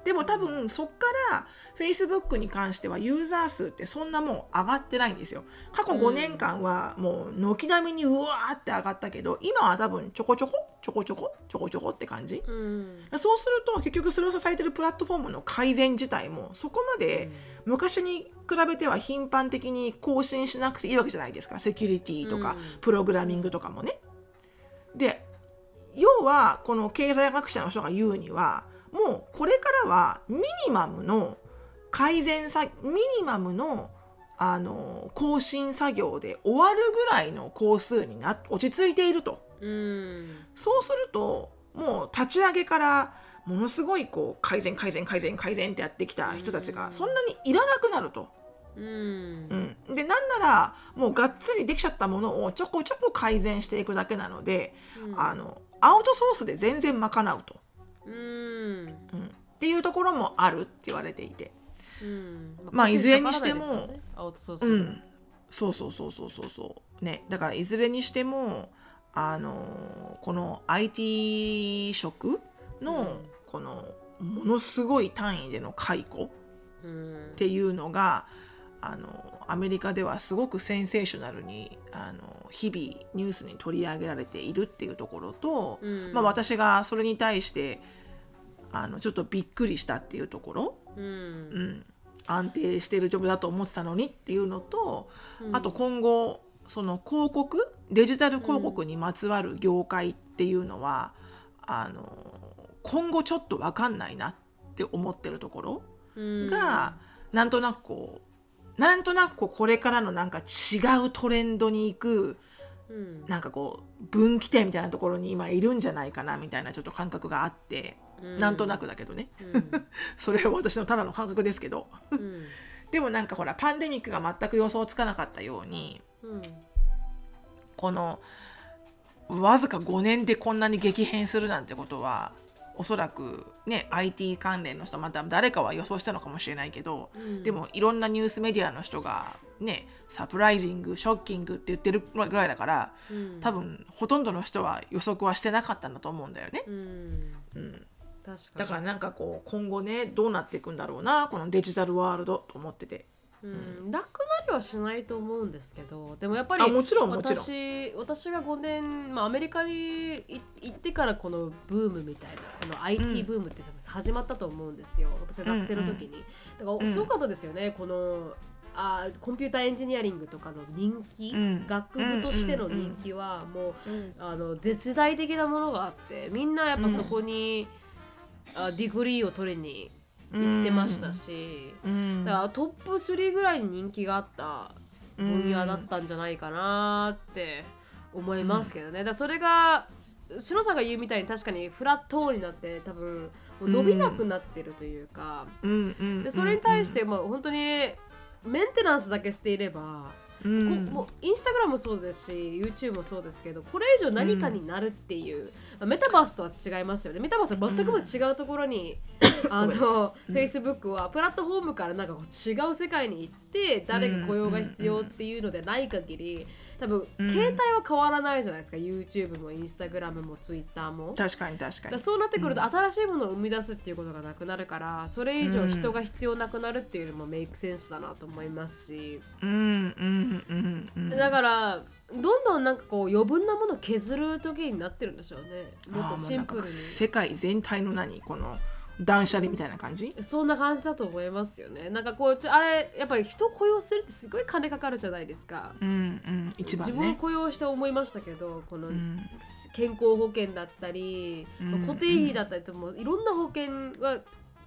でも多分そっから Facebook に関してはユーザー数ってそんなもう上がってないんですよ。過去5年間はもう軒並みにうわーって上がったけど今は多分ちょこちょこちょこちょこちょこちょこって感じ、うん。そうすると結局それを支えてるプラットフォームの改善自体もそこまで昔に比べては頻繁的に更新しなくていいわけじゃないですか。セキュリティとかうん。プログラミングとかもね。で要はこの経済学者の人が言うにはもうこれからはミニマムの改善さミニマムのあの更新作業で終わるぐらいの工数にな落ち着いていると。うん。そうするともう立ち上げからものすごいこう改善改善改善改善ってやってきた人たちうん。がそんなにいらなくなると。うん。うん、でなんならもうがっつりできちゃったものをちょこちょこ改善していくだけなので、あのアウトソースで全然賄うと、うん。うん、っていうところもあるって言われていて。うん。まあいずれにしてもそうそうそう。そうそうそうね。だからいずれにしてもあのこの IT 職のうん。このものすごい単位での解雇うん。っていうのがあのアメリカではすごくセンセーショナルにあの日々ニュースに取り上げられているっていうところと、うん。まあ、私がそれに対してあのちょっとびっくりしたっていうところ、うん。うん、安定しているジョブだと思ってたのにっていうのと、うん。あと今後その広告デジタル広告にまつわる業界っていうのは、あの今後ちょっと分かんないなって思ってるところ。うん。が、なんとなくこうなんとなくこうこれからのなんか違うトレンドに行くうん。なんかこう分岐点みたいなところに今いるんじゃないかなみたいなちょっと感覚があって、なんとなくだけどね。[laughs] それは私のただの感覚ですけど。うん。うんでもなんかほらパンデミックが全く予想つかなかったようにうん。このわずか5年でこんなに激変するなんてことはおそらくね IT 関連の人また誰かは予想したのかもしれないけど、うん。でもいろんなニュースメディアの人がねサプライジングショッキングって言ってるぐらいだからうん。多分ほとんどの人は予測はしてなかったんだと思うんだよね。うん。うん、確かに。だからなんかこう今後ねどうなっていくんだろうなこのデジタルワールドと思ってて。うん、なくなりはしないと思うんですけどでもやっぱりあもちろん私私が5年、まあ、アメリカにい行ってからこのブームみたいなこの IT ブームって始まったと思うんですよ。私が学生の時に、だからすごかったですよねこのあコンピューターエンジニアリングとかの人気、うん。学部としての人気はもう、あの絶大的なものがあってみんなやっぱそこに、あ degree を取りに行ってましたし、うん。だからトップ3ぐらいに人気があった分野だったんじゃないかなって思いますけどね、だそれがしのさんが言うみたいに確かにフラットになって多分もう伸びなくなってるというか、でそれに対してもう本当にメンテナンスだけしていれば、うん。こもうインスタグラムもそうですし YouTube もそうですけどこれ以上何かになるっていう、まあメタバースとは違いますよね。メタバースは全く違うところに、あの、Facebook はプラットフォームからなんかこう違う世界に行って誰が雇用が必要っていうのでない限り多分うん。携帯は変わらないじゃないですか。YouTube も Instagram も Twitter も。確かに確かに。そうなってくると新しいものを生み出すっていうことがなくなるからそれ以上人が必要なくなるっていうのもメイクセンスだなと思いますし、うんうんうんうん。だからどんどんなんかこう余分なものを削る時になってるんでしょうね。もっとシンプルに。世界全体の何？この断捨離みたいな感じ？そんな感じだと思いますよね。なんかこうちょあれやっぱり人を雇用するってすごい金かかるじゃないですか、うんうん一番ね。自分を雇用して思いましたけどこのうん。健康保険だったり、うんまあ固定費だったりともいろんな保険は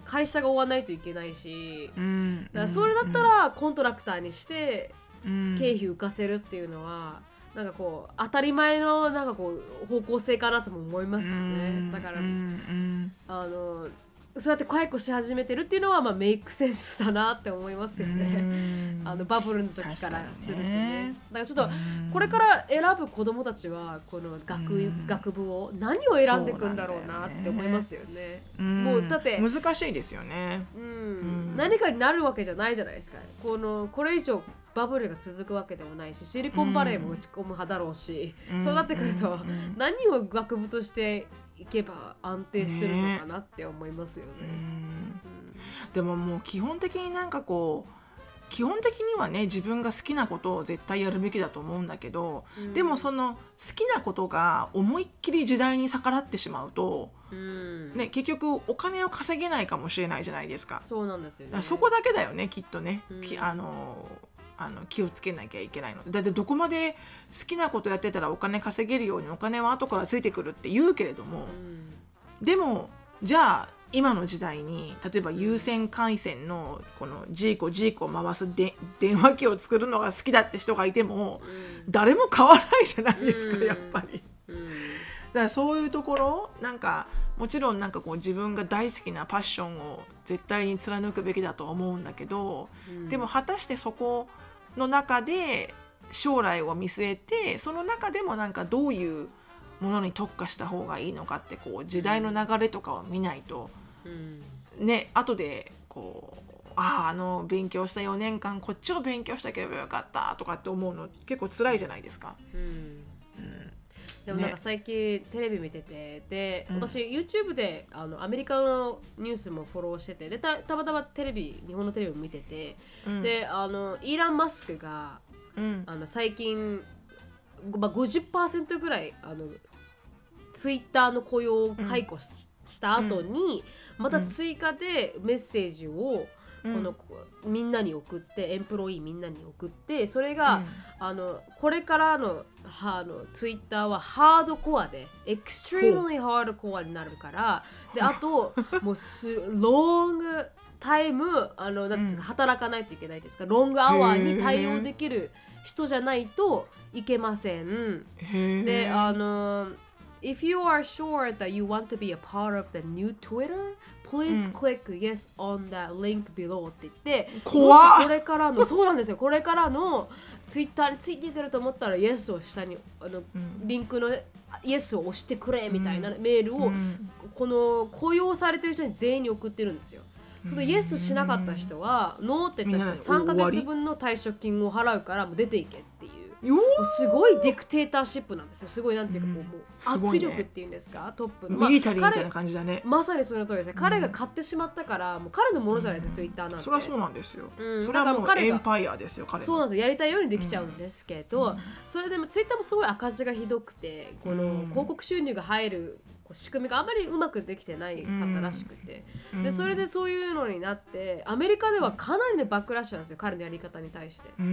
会社が負わないといけないし、うんだからそれだったらコントラクターにしてうん。経費浮かせるっていうのはなんかこう当たり前のなんかこう方向性かなとも思いますしね。だからあのそうやって解雇し始めてるっていうのはまあメイクセンスだなって思いますようね。ん。あのバブルの時からするとね。だからちょっとこれから選ぶ子供たちはこの学,、うん。学部を何を選んでいくんだろうなって思いますよね。うん。もうだって難しいですよね。うん。ん。何かになるわけじゃないじゃないですか。このこれ以上バブルが続くわけでもないしシリコンバレーも打ち込む派だろうし、うん。そうなってくると、何を学部としていけば安定するのかなって思いますよね。うん。でももう基本的になんかこう基本的にはね自分が好きなことを絶対やるべきだと思うんだけど、うん。でもその好きなことが思いっきり時代に逆らってしまうと、うん。ね、結局お金を稼げないかもしれないじゃないですか。そうなんですよね。そこだけだよねきっとね、うん。きあのあの気をつけなきゃいけないの。だってどこまで好きなことやってたらお金稼げるようにお金は後からついてくるって言うけれども、うん。でもじゃあ今の時代に例えば有線回線のこのジーコジーコを回すで電話機を作るのが好きだって人がいても誰も買わないじゃないですか、うん。やっぱり。うん。だからそういうところなんかもちろんなんかこう自分が大好きなパッションを絶対に貫くべきだと思うんだけど、うん。でも果たしてそこの中で将来を見据えてその中でもなんかどういうものに特化した方がいいのかってこう時代の流れとかを見ないと。うん。ね後でこうあああの勉強した4年間こっちを勉強したければよかったとかって思うの結構辛いじゃないですか。うん。うんでもなんかね。最近テレビ見ててでうん。私 YouTube であのアメリカのニュースもフォローしててでたたまたまテレビ日本のテレビを見てて、うん。であのイーラン・マスクがうん。あの最近、まあ、50%ぐらいあのツイッターの雇用を解雇し,、した後にまた追加でメッセージを、このこみんなに送ってエンプロイーみんなに送ってそれが、あのこれからのあのツイッターはハードコアで extremely ハードコアになるからであと [laughs] もうすロングタイムあのなんうか働かないといけないですかロングアワーに対応できる人じゃないといけません。であの If you are sure that you want to be a part of the new Twitter, please click yes on that link below って言って、怖っ。これからの、[laughs] そうなんですよ、これからの Twitter についてくると思ったら yes を下に、あの、リンクの yes を押してくれみたいなメールを、この雇用されてる人に全員に送ってるんですよ。それで yes しなかった人は、ノーって言った人は3ヶ月分の退職金を払うからもう出ていけっていう。よもうすごいディクテーターシップなんですよ。すごいなんていうか、もうもう圧力っていうんですか、トップ。ーの。ミリタリーみたいな彼感じだね。まさにその通りですね。彼が買ってしまったから、もう彼のものじゃないですか、ツイッターなんて。そりゃそうなんですよ、うん。それはもうエンパイアですよ彼の。そうなんですよ。やりたいようにできちゃうんですけど、それでもツイッターもすごい赤字がひどくてこのうん。広告収入が入るこう仕組みがあんまりうまくできてないかったらしくて、でそれでそういうのになってアメリカではかなりのバックラッシュなんですよ彼のやり方に対して。うんう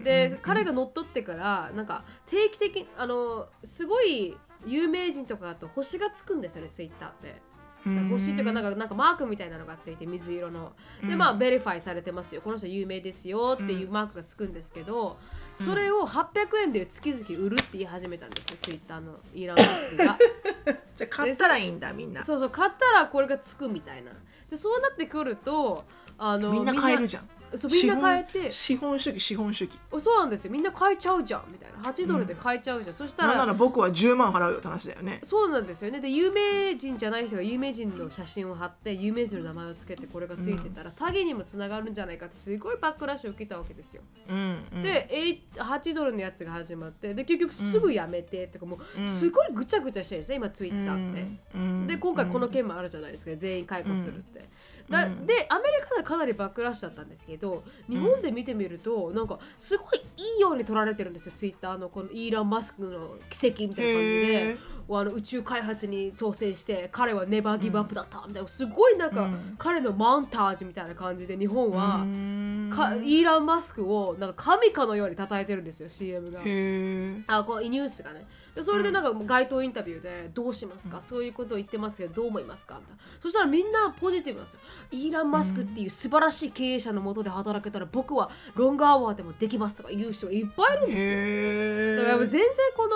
んで、彼が乗っ取ってからなんか定期的にあのすごい有名人とかだと星がつくんですよねツイッターって。うん星っていうかなんかなんかマークみたいなのがついて水色の。でまあ verify されてますよ。この人有名ですよっていうマークがつくんですけど、それを800円で月々売るって言い始めたんですよツイッターのイーラン・マスクが。[laughs] じゃあ買ったらいいんだみんな。そうそう買ったらこれがつくみたいな。でそうなってくるとあのみんな買えるじゃんそうみんな買えて。資本主義資本主義。そうなんですよ。みんな買えちゃうじゃん。みたいな8ドルで買えちゃうじゃん、そしたなんならら僕は10万払うよって話だよね。そうなんですよね。で有名人じゃない人が有名人の写真を貼って有名人の名前をつけてこれがついてたら、詐欺にもつながるんじゃないかってすごいバックラッシュを受けたわけですよ、うんうん。でえい8ドルのやつが始まってで結局すぐやめてとかもうすごいぐちゃぐちゃしてるんですよ今ツイッターって、うん。で今回この件もあるじゃないですか、全員解雇するって。だでアメリカでかなりバックラッシュだったんですけど日本で見てみると、なんかすごいいいように取られてるんですよツイッターのこのイーラン・マスクの奇跡みたいな感じへであの宇宙開発に挑戦して彼はネバーギブアップだったみたいな。すごいなんか、うん。彼のマウンタージみたいな感じで日本は、うん。かイーラン・マスクをなんか神かのように称えてるんですよ CM が。あこうニュースがねでそれでなんか街頭インタビューでどうしますか、そういうことを言ってますけどどう思いますか？みたいな。そしたらみんなポジティブなんですよ。イーラン・マスクっていう素晴らしい経営者のもとで働けたら僕はロングアワーでもできますとか言う人がいっぱいいるんですよ。へだからやっぱえ全然こ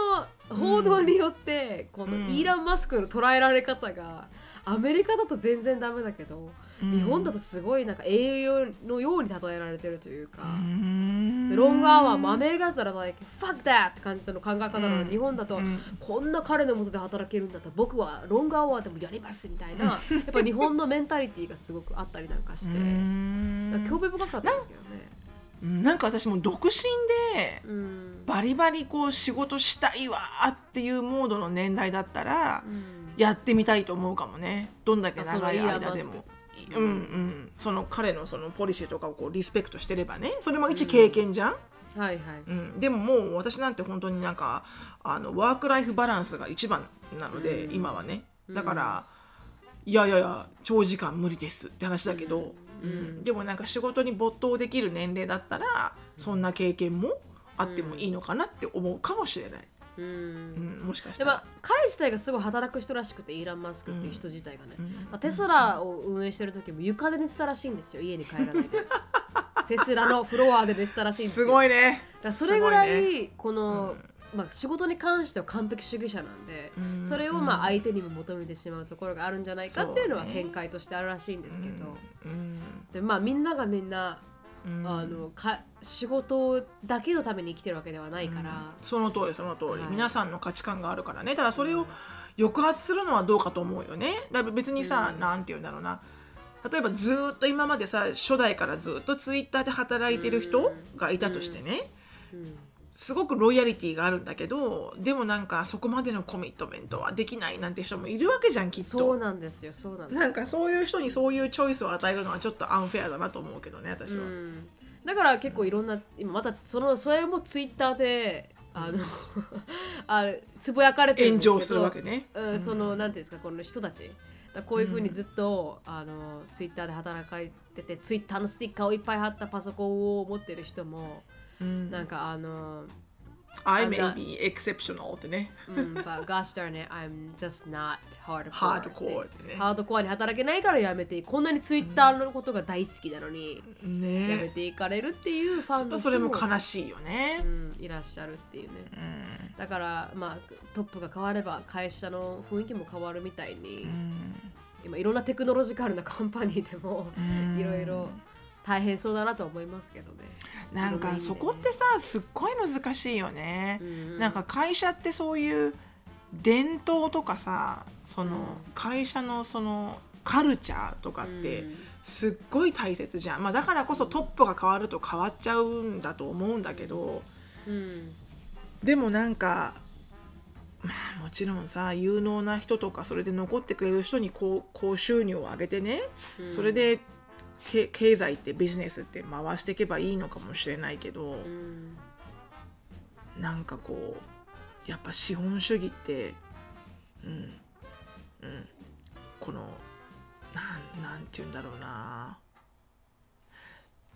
の報道によってこのイーラン・マスクの捉えられ方がアメリカだと全然ダメだけど、日本だとすごいなんか英雄のように例えられてるというか、でロングアワーもアメリカだったら、like, fuck that! って感じの考え方なのに、日本だと、こんな彼のもとで働けるんだったら僕はロングアワーでもやりますみたいな、やっぱ日本のメンタリティーがすごくあったりなんかして、なんか興味深かったんですけどね。うん。なんか私も独身でうん。バリバリこう仕事したいわっていうモードの年代だったらうん。やってみたいと思うかもね。どんだけ長い間でもうんうん、その彼のそのポリシーとかをこうリスペクトしてればね。それも一経験じゃん、はいはい。うん、でももう私なんて本当になんかあのワークライフバランスが一番なので、うん。今はね。だから、いやいやいや長時間無理ですって話だけど、うん。うん。でもなんか仕事に没頭できる年齢だったらそんな経験もあってもいいのかなって思うかもしれない、うん。うん。もしかしたら。彼自体がすごい働く人らしくてイーラン・マスクっていう人自体がね、テスラを運営してる時も床で寝てたらしいんですよ家に帰らないで。[laughs] テスラのフロアで寝てたらしいんですすよごいね。だそれぐらいこの、まあ、仕事に関しては完璧主義者なんで、うん。それをまあ相手にも求めてしまうところがあるんじゃないかっていうのは見解としてあるらしいんですけど、うん。でまあみんながみんな、うんあのか仕事だけのために生きてるわけではないから、その通りその通り、はい。皆さんの価値観があるからね。ただそれを抑圧するのはどうかと思うよね。だ別にさ、うん。なんて言うんだろうな。例えばずーっと今までさ初代からずっとツイッターで働いてる人がいたとしてね、うんすごくロイヤリティがあるんだけどでもなんかそこまでのコミットメントはできないなんて人もいるわけじゃんきっと。そうなんですよそうなんですよ。なんかそういう人にそういうチョイスを与えるのはちょっとアンフェアだなと思うけどね私は、うん。だから結構いろんな今またそのそれもツイッターであの [laughs] あつぶやかれてるんですけど炎上するわけね。うん、そのなんていうんですかこの人たち。こういうふうにずっと、あのツイッターで働かれててツイッターのステッカーをいっぱい貼ったパソコンを持ってる人も、うんなんかあの I may not- be exceptional ってね。うん、but gosh darn it, I'm just not hardcore. Hardcore ってねハードコアに働けないからやめてこんなにツイッターのことが大好きなのに、やめねていかれるっていうファンの人それも悲しいようね。ん、いらっしゃるっていうね。うんだからまあトップが変われば会社の雰囲気も変わるみたいに、うん今いろんなテクノロジカルなカンパニーでもうんいろいろ大変そうだなと思いますけどね。なんかそこってさすっごい難しいよね。う。ん。なんか会社ってそういう伝統とかさそのうん。会社のそのカルチャーとかってすっごい大切じゃん、まあ、だからこそトップが変わると変わっちゃうんだと思うんだけどうん。でもなんかまあもちろんさ有能な人とかそれで残ってくれる人に高高収入を上げてね、うん。それでけ経済ってビジネスって回していけばいいのかもしれないけど、うん。なんかこうやっぱ資本主義ってうんうん。このなんなんて言うんだろうな。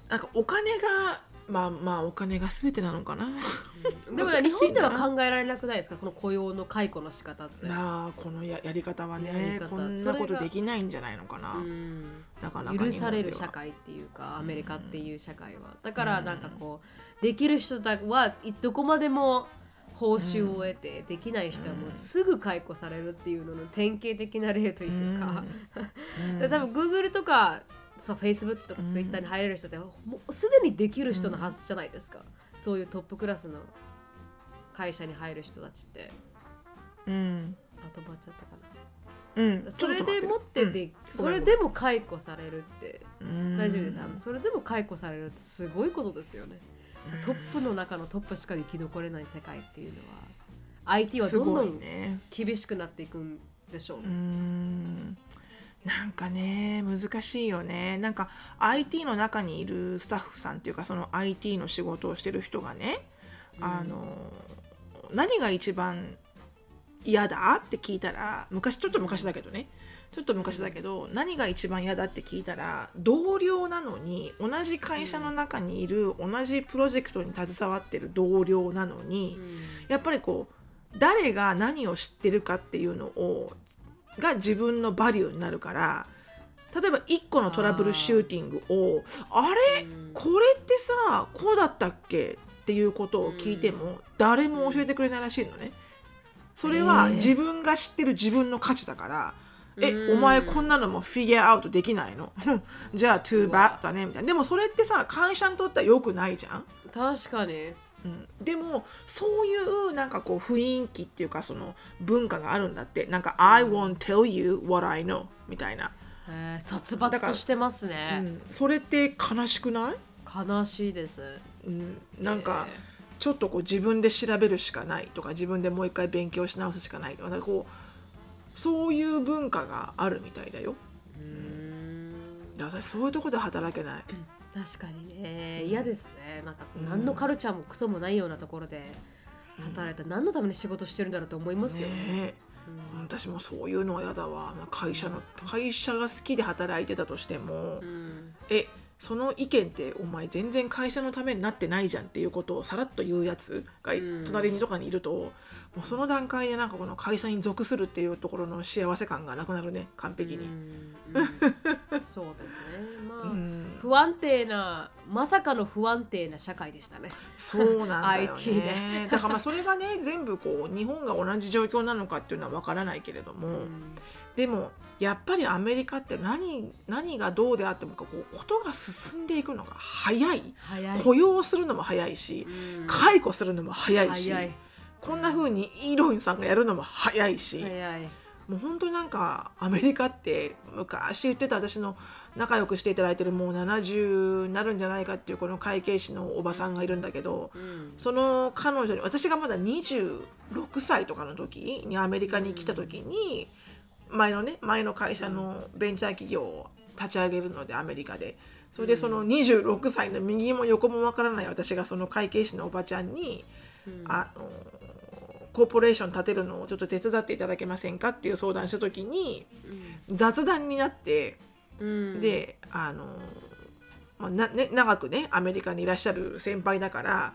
なんかお金がまあまあお金が全てなのかな。[laughs] でも日本では考えられなくないですか？この雇用の解雇の仕方って。なあこのややり方はやねこんなことできないんじゃないのかな、うん。なかなか許される社会っていうかアメリカっていう社会は。だからなんかこうできる人だはいどこまでも報酬を得て、できない人はもうすぐ解雇されるっていうのの典型的な例というか、[laughs] 多分 Google とかそう Facebook とか Twitter に入れる人ってもうすでにできる人のはずじゃないですか、そういうトップクラスの会社に入る人たちって。うん。あ止まっちゃったかうん。なそれでもってで、うん。それでも解雇されるって。うん。大丈夫です。あのそれでも解雇されるってすごいことですよね、トップの中のトップしか生き残れない世界っていうのは IT はどんどんね厳しくなっていくんでしょううーんなんかね難しいよね。なんか IT の中にいるスタッフさんっていうかその IT の仕事をしてる人がね、あの何が一番嫌だって聞いたら昔ちょっと昔だけどね。ちょっと昔だけど何が一番嫌だって聞いたら同僚なのに同じ会社の中にいる同じプロジェクトに携わってる同僚なのに、やっぱりこう誰が何を知ってるかっていうのをが自分のバリューになるから例えば1個のトラブルシューティングをあれ？うん。これってさこうだったっけ？っていうことを聞いても誰も教えてくれないらしいのね。それはえー。自分が知ってる自分の価値だから。えうん。お前こんなのもフィギュアアウトできないの？[laughs] じゃあトゥーバッだねみたいな。でもそれってさ会社にとっては良くないじゃん？確かにうん、でもそういうなんかこう雰囲気っていうかその文化があるんだって。なんか「I won't tell you what I know」みたいな、えー殺伐としてますうね、ん、それって悲しくない、悲しいです。うん、なんかえちょっとこう自分で調べるしかないとか自分でもう一回勉強し直すしかないとかなんかこうそういう文化があるみたいだよ。ーうーん。だからそういうとこで働けない、確かにね。嫌ですね。なんか何のカルチャーもクソもないようなところで働いたら何のために仕事してるんだろうと思いますよ、ねえ。私もそういうのは嫌だわ。会社の会社が好きで働いてたとしても、うん。えその意見ってお前全然会社のためになってないじゃんっていうことをさらっと言うやつがうん隣にとかにいると、もうその段階でなんかこの会社に属するっていうところの幸せ感がなくなるね完璧に。うん。うん。そうですね。まあ、うん不安定なまさかの不安定な社会でしたね。そうなんだよね。ねだからまあそれがね全部こう日本が同じ状況なのかっていうのは分からないけれども、うんでもやっぱりアメリカって何何がどうであってもこうことが進んでいくのが早い。雇用するのも早いし、うん。解雇するのも早いしこんな風にイーロンさんがやるのも早いし、もう本当になんかアメリカって昔言ってた私の仲良くしていただいてるもう70になるんじゃないかっていうこの会計士のおばさんがいるんだけど、うん。その彼女に私がまだ26歳とかの時にアメリカに来た時に前のね前の会社のベンチャー企業を立ち上げるのでアメリカで。それでその26歳の右も横もわからない私がその会計士のおばちゃんに、うん。あのコーポレーション立てるのをちょっと手伝っていただけませんかっていう相談した時に雑談になって、うん。であの、まあなね、長くねアメリカにいらっしゃる先輩だから、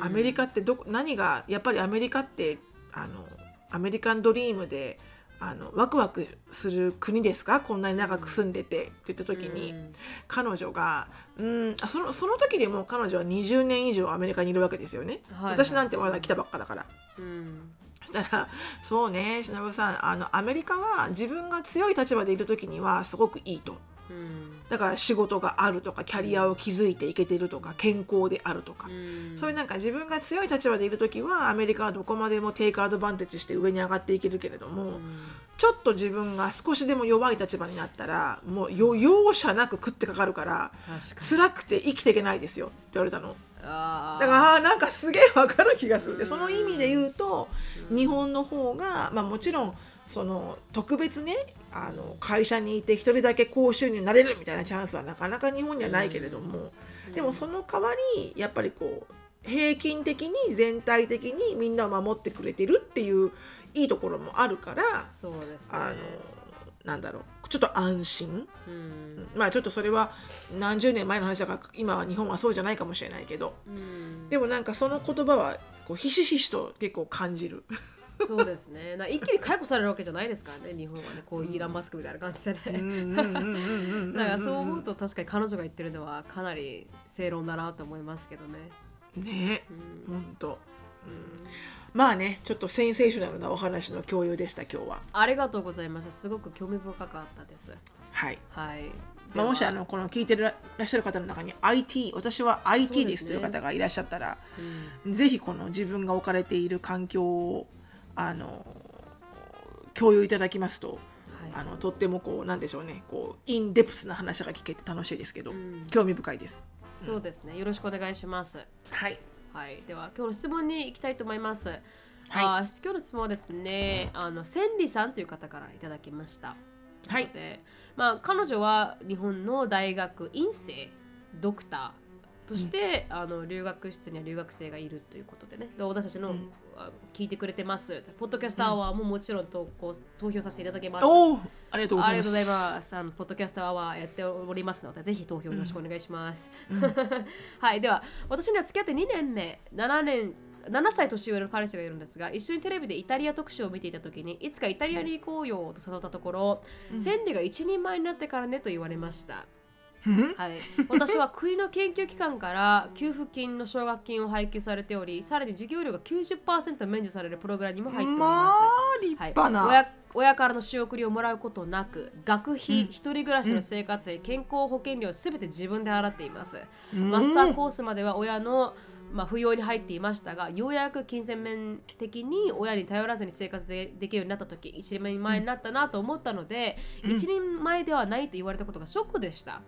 アメリカってどこ何がやっぱりアメリカってあのアメリカンドリームであのワクワクする国ですか？こんなに長く住んでて。って言った時に、うん。彼女がうんあそのその時でも彼女は20年以上アメリカにいるわけですよね、はいはい。私なんてまだ来たばっかだから。うん。そしたら「そうねしのぶさんあのアメリカは自分が強い立場でいる時にはすごくいい」と。うんだから仕事があるとかキャリアを築いていけてるとか健康であるとか、うん。そういうなんか自分が強い立場でいる時はアメリカはどこまでもテイクアドバンテージして上に上がっていけるけれども、ちょっと自分が少しでも弱い立場になったらもうよ容赦なく食ってかかるから辛くて生きていけないですよって言われたの。だからなんかすげえわかる気がする。でその意味で言うと日本の方が、まあ、もちろんその特別ねあの会社にいて一人だけ高収入になれるみたいなチャンスはなかなか日本にはないけれども、でもその代わりやっぱりこう平均的に全体的にみんなを守ってくれてるっていういいところもあるからそうですね。あのなんだろうちょっと安心。うん。まあちょっとそれは何十年前の話だから今は日本はそうじゃないかもしれないけど。うん。でもなんかその言葉はこうひしひしと結構感じる。そうですね。な一気に解雇されるわけじゃないですからね日本はね。こうイーラン・マスクみたいな感じでね。なん。かそう思うと確かに彼女が言ってるのはかなり正論だなと思いますけどね。ね。うん。ほん。と。うん。まあねちょっとセンセーショナルなお話の共有でした今日は。ありがとうございましたすごく興味深かったです。はい。はい。まあ、もしあのこの聞いてらっしゃる方の中に IT 私は IT ですという方がいらっしゃったら、うん。ぜひこの自分が置かれている環境をあの共有いただきますとはい。あのとってもこうなんでしょうね。こうインデプスな話が聞けて楽しいですけど、うん。興味深いです。そうですね。よろしくお願いします。はい。はい、では今日の質問に行きたいと思います。はい。あー今日の質問はですね、あの千里さんという方からいただきました。はい。で、まあ彼女は日本の大学院生ドクターとして、あの留学室には留学生がいるということでね、で私たちの、聞いてくれてます。ポッドキャストアワーももちろん投稿投票させていただきます。おおありがとうございます。ありがとうございます。あのポッドキャストアワーやっておりますので、ぜひ投票よろしくお願いします。[laughs] はい、では、私には付き合って2年目、7年、7歳年上の彼氏がいるんですが、一緒にテレビでイタリア特集を見ていたときに、いつかイタリアに行こうよと誘ったところ、千里が一人前になってからねと言われました。はい、私は国の研究機関から給付金の奨学金を配給されており、さらに授業料が90%免除されるプログラムにも入っております。まあ立派な。はい、親親からの仕送りをもらうことなく学費、一人暮らしの生活費、健康保険料すべて自分で払っています、マスターコースまでは親のまあ、扶養に入っていましたがようやく金銭面的に親に頼らずに生活でできるようになった時一人前になったなと思ったので、一人前ではないと言われたことがショックでした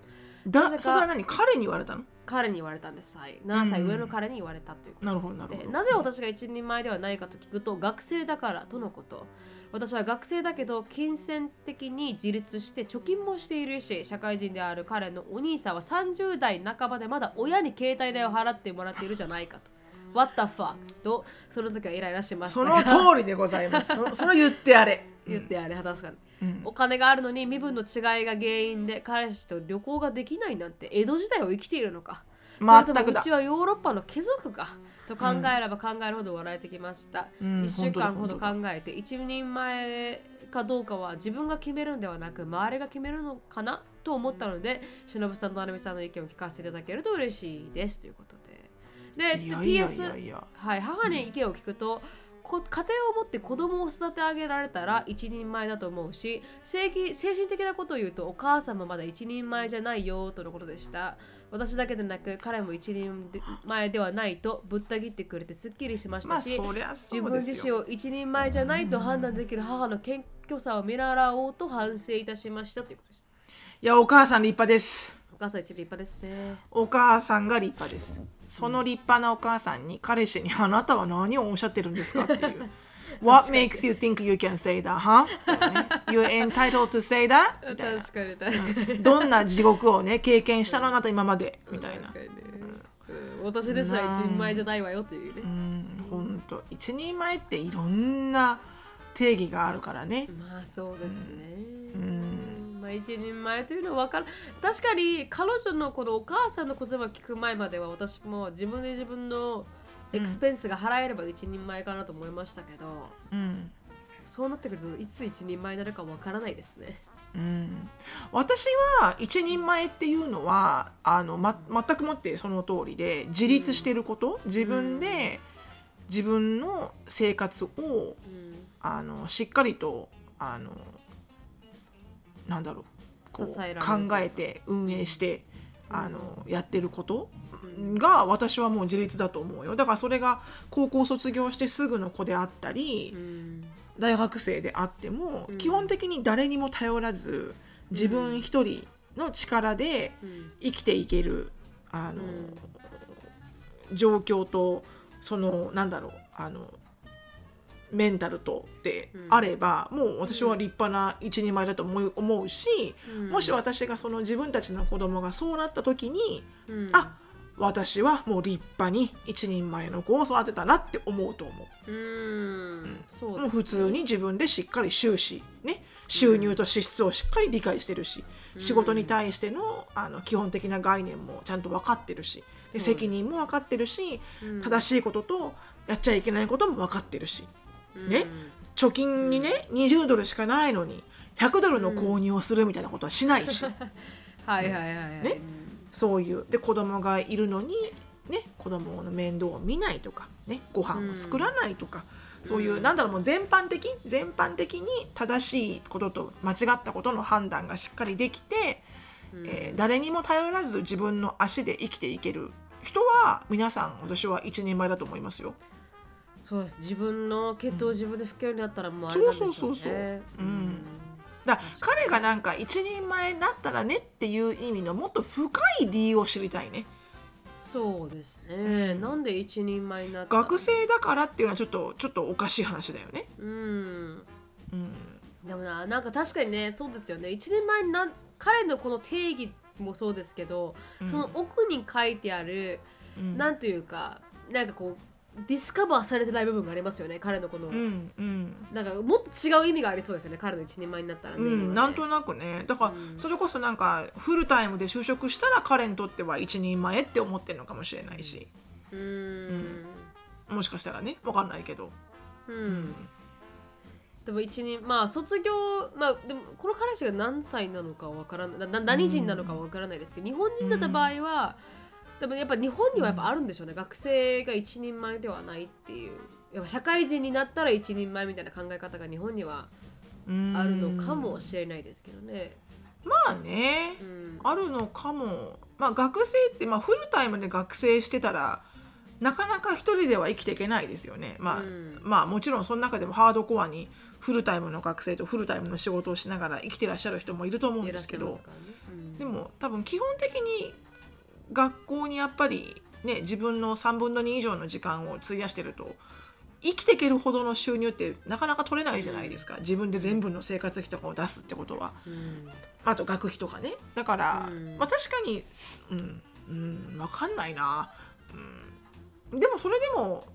だそれは何？彼に言われたの？彼に言われたんです、はい、7歳上の彼に言われたということ。なるほどなるほど。でなぜ私が一人前ではないかと聞くと学生だからとのこと。私は学生だけど金銭的に自立して貯金もしているし社会人である彼のお兄さんは30代半ばでまだ親に携帯代を払ってもらっているじゃないかと。What the fuck とその時はイライラしましたそがの通りでございます。そのその言ってあれ。[laughs] 言ってあれ確かに、うんお金があるのに身分の違いが原因で彼氏と旅行ができないなんて江戸時代を生きているのか。全くだ。それともうちはヨーロッパの貴族か。と考えれば考えるほど笑えてきました、うん。1週間ほど考えて一人前かどうかは自分が決めるんではなく周りが決めるのかな？と思ったので忍さんと成美さんの意見を聞かせていただけると嬉しいです。ということで。で PS。はい、母に意見を聞くと、こ家庭を持って子供を育て上げられたら一人前だと思うし精神精神的なことを言うとお母さんもまだ一人前じゃないよとのことでした私だけでなく彼も一人前ではないとぶった切ってくれてすっきりしましまあたし、そりゃそ自分。自身を一人前じゃないと判断できる母の謙虚さを見習おうと反省いたしましたということですいやお母さん立派です。お母さん一立派ですねお母さんが立派です。その立派なお母さんに彼氏にあなたは何をおっしゃってるんですかっていう。[laughs] What makes you think you can say that, huh? You're entitled to say that? [laughs] みたいな確かに確かにどんな地獄をね経験したのあなた今まで？みたいな私ですら一人前じゃないわよというね、うん本と一人前っていろんな定義があるからね。まあそうですね。うんまあ一人前というのは分から確かに彼女のこのお母さんの言葉を聞く前までは私も自分で自分のエクスペンスが払えれば一人前かなと思いましたけど、うん。そうなってくるといつ一人前になるか分からないですね。うん、私は一人前っていうのはあの、ま、全くもってその通りで自立してること、自分で自分の生活をうん。あのしっかりとあのなんだろう。こう支えられる。考えて運営してあのやってることが私はもう自立だと思うよ。だからそれが高校卒業してすぐの子であったり、うん。大学生であっても、うん。基本的に誰にも頼らず自分一人の力でうん。生きていけるあの、うん。状況とそのなんだろうあのメンタルとってあれば、もう私は立派な一人前だと思う思うし、うん。もし私がその自分たちの子供がそうなった時に、うん。あ私はもう立派に一人前の子を育てたなって思うと思う。うん。そうもう普通に自分でしっかり収支、ね、収入と支出をしっかり理解してるし、仕事に対してのあの基本的な概念もちゃんと分かってるしで責任も分かってるし、うん。正しいこととやっちゃいけないことも分かってるしねうん。貯金にね20ドルしかないのに100ドルの購入をするみたいなことはしないし、[laughs] はいはいはいはい。ねそういう。で子供がいるのに、ね、子供の面倒を見ないとか、ね、ご飯を作らないとか、そういう、うん。なんだろうもう全般的全般的に正しいことと間違ったことの判断がしっかりできて、うん。えー誰にも頼らず自分の足で生きていける人は皆さん私は一人前だと思いますよ。そうです。自分のケツを自分で拭けるようになったらもうあれなんでしょうね。そうそうそうそう。ううん。んだ彼がなんか一人前になったらねっていう意味のもっと深い理由を知りたいね。そうですね、うん。なんで一人前になった学生だからっていうのはちょっとちょっとおかしい話だよね。うん。うん。でもななんか確かにねそうですよね。一人前にな彼のこの定義もそうですけど、うん。その奥に書いてある、うん。なんというかなんかこうディスカバーされてない部分がありますよね彼のこの、うんうん。なんかもっと違う意味がありそうですよね彼の一人前になったらね、うん、今ね。なんとなくね。だからうん。それこそなんかフルタイムで就職したら彼にとっては一人前って思ってるのかもしれないし。うん。もしかしたらね。分かんないけど、うん、でも一人まあ卒業まあでもこの彼氏が何歳なのかわからないなな何人なのかわからないですけど、日本人だった場合は、でもやっぱ日本にはやっぱあるんでしょうね、学生が一人前ではないっていう。やっぱ社会人になったら一人前みたいな考え方が日本にはうんあるのかもしれないですけどね。まあね。うん。あるのかも。まあ学生って、まあ、フルタイムで学生してたらなかなか一人では生きていけないですよね、まあうん。まあもちろんその中でもハードコアにフルタイムの学生とフルタイムの仕事をしながら生きてらっしゃる人もいると思うんですけど。ね。うん。でも多分基本的に学校にやっぱりね自分の3分の2以上の時間を費やしてると生きていけるほどの収入ってなかなか取れないじゃないですか、自分で全部の生活費とかを出すってことは。うん。あと学費とかね。だから、うん。まあ確かにうんうん分かんないな、うん、でもそれでも、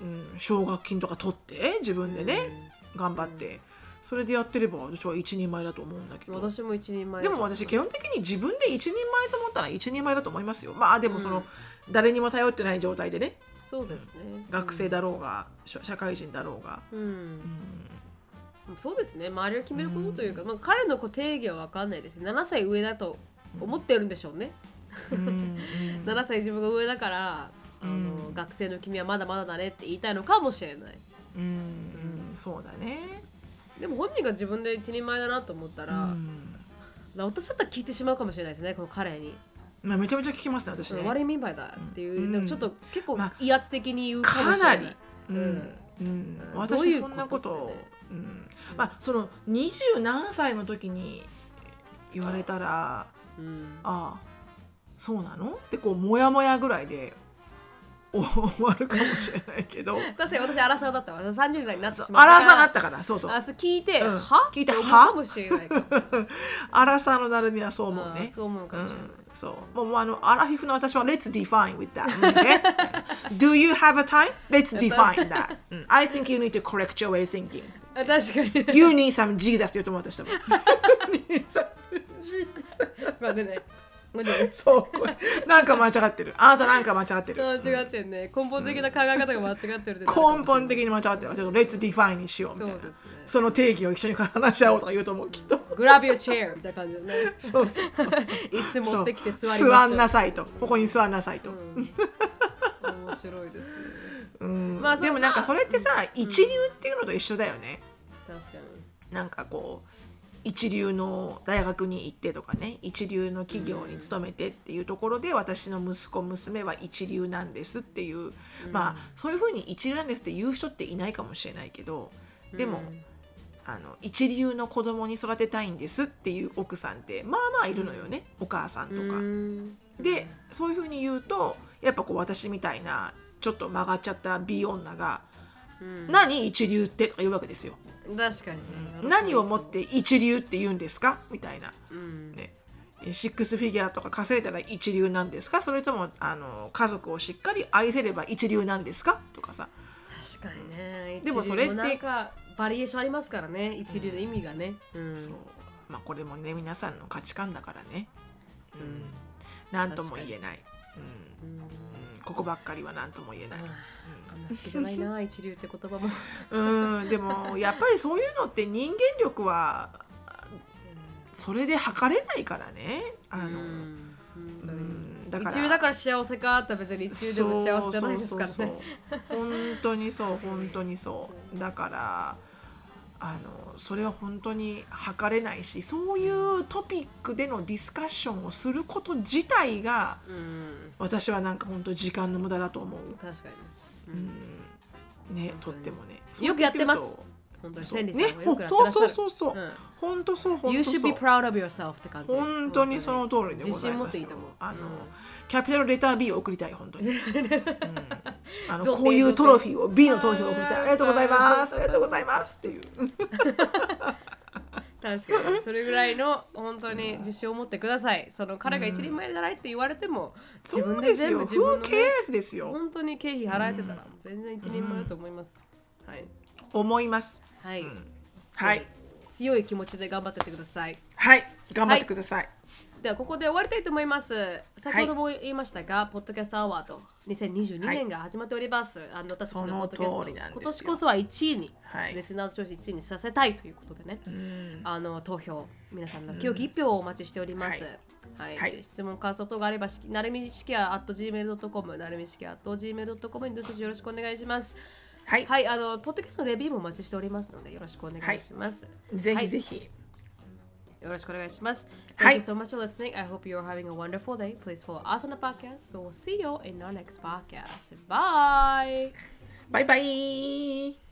うん、奨学金とか取って自分でね、頑張ってそれでやってれば私は一人前だと思うんだけど。私も一人前でも私基本的に自分で一人前と思ったら一人前だと思いますよ。まあでもその、誰にも頼ってない状態でね。そうですね。学生だろうが、社社会人だろうが、うん。うん。そうですね。周りを決めることというか、まあ、彼のこう定義は分かんないですけど7歳上だと思ってるんでしょうね、うん。[laughs] 7歳自分が上だからあの、うん。学生の君はまだまだだねって言いたいのかもしれない。うん。うん。そうだね、でも本人が自分で一人前だなと思ったら、うん。私だったら聞いてしまうかもしれないですねこの彼に。まあ、めちゃめちゃ聞きますね私ね「悪い民売だ」っていう、うん。ちょっと結構まあ威圧的に言うかもかなりしれない、、うん。うん。うん。うん私そんなことことってねうん。まあその二十何歳の時に言われたらうん。ああそうなの？ってこうモヤモヤぐらいで終わるかもしれないけど。確かに私アラサーだったわ。30代になってしまった。荒さなったからそうそう。あそう聞いて、うん。は？聞いてはかもしれないから荒さのなるみはそう思うね。あーそう思うかもしれない、うん。そう。もうあのアラフィフの私は Let's define with that、okay? Do you have a time? Let's define that、うん、I think you need to correct your way thinking あ確かに。You need some Jesus って言うと思う私多分。待ってね待ってね [laughs] そう。これなんか間違ってる。あなたなんか間違ってる。間違ってんね。根本的な考え方が間違ってる根本的に間違ってる。ちょっと Let's define にしようみたいな。そうですね。その定義を一緒に話し合おうとか言うと思うきっと。グラビューチェアみたいな感じでね。そうそうそう椅子持ってきて座りましょう。座んなさいと。ここに座んなさいと、面白いですね。うん。まあでもなんかそれってさ一流っていうのと一緒だよね、確かに。なんかこう一流の大学に行ってとかね一流の企業に勤めてっていうところで、私の息子娘は一流なんですっていう、まあそういうふうに一流なんですって言う人っていないかもしれないけどでも、あの一流の子供に育てたいんですっていう奥さんってまあまあいるのよね、お母さんとか。うん。でそういうふうに言うとやっぱこう私みたいなちょっと曲がっちゃった美女が「何？一流って」とか言うわけですよ。確かにね。何をもって一流って言うんですか？みたいな。うん。ね、シックスフィギュアとか稼いだら一流なんですか？それともあの家族をしっかり愛せれば一流なんですか？とかさ。確かにね。でもそれってかバリエーションありますからね。一流の意味がね、うん、そう。まあこれもね皆さんの価値観だからね、うん、何とも言えない、うんうん。うん、ここばっかりは何とも言えない。あんま好きじゃないな [laughs] 一流って言葉も。うんでもやっぱりそういうのって人間力はそれで測れないからね。あの、うんうんだから。一流だから幸せかって別に一流でも幸せじゃないですからそうねそうそう。本当にそう本当にそう。だからあのそれは本当に測れないしそういうトピックでのディスカッションをすること自体がうん。私はなんか本当時間の無駄だと思う、確かに、うん、ねとってもね。よくやってます。本当にそう。千里ねさんはよくやってそうらっしゃる。そうそうそうう。ん。本当そう本 You 当 should そ be う proud of yourself って感じ本当にその通りでございます。よ自信持っていいと思う。あの、うん。キャピタルレター B を送りたい本当に、[laughs] うん。あのこういうトロフィーを B のトロフィーを送りたい。ありがとうございます。ありがとうございますっていう確かに。[laughs] それぐらいの本当に自信を持ってください。その彼が一人前じゃないって言われても自そ分でうですよ。全部自分の、ね、ですよ。本当に経費払えてたら全然一人前だと思います、はい、思います。はい。はい。強い気持ちで頑張ってってください。はい。頑張ってくださいではここで終わりたいと思います。先ほども言いましたが、ポッドキャストアワード2022年が始まっております、あの私たちのポッドキャスト今年こそは1位に、はい。リスナーズ調子1位にさせたいということでね、あの投票皆さんの清き一票をお待ちしております、はい。はい。で質問感想等があればしなるみしきや at gmail.com なるみしきや at gmail.com にどしどしよろしくお願いします。はい、はいあのポッドキャストのレビューもお待ちしておりますのでよろしくお願いします、ぜはい。ひぜひ、よろしくお願いします。は Thank い you so much for listening. I hope you're having a wonderful day. Please follow us on the podcast. We will see you in our next podcast. Bye. バイバイ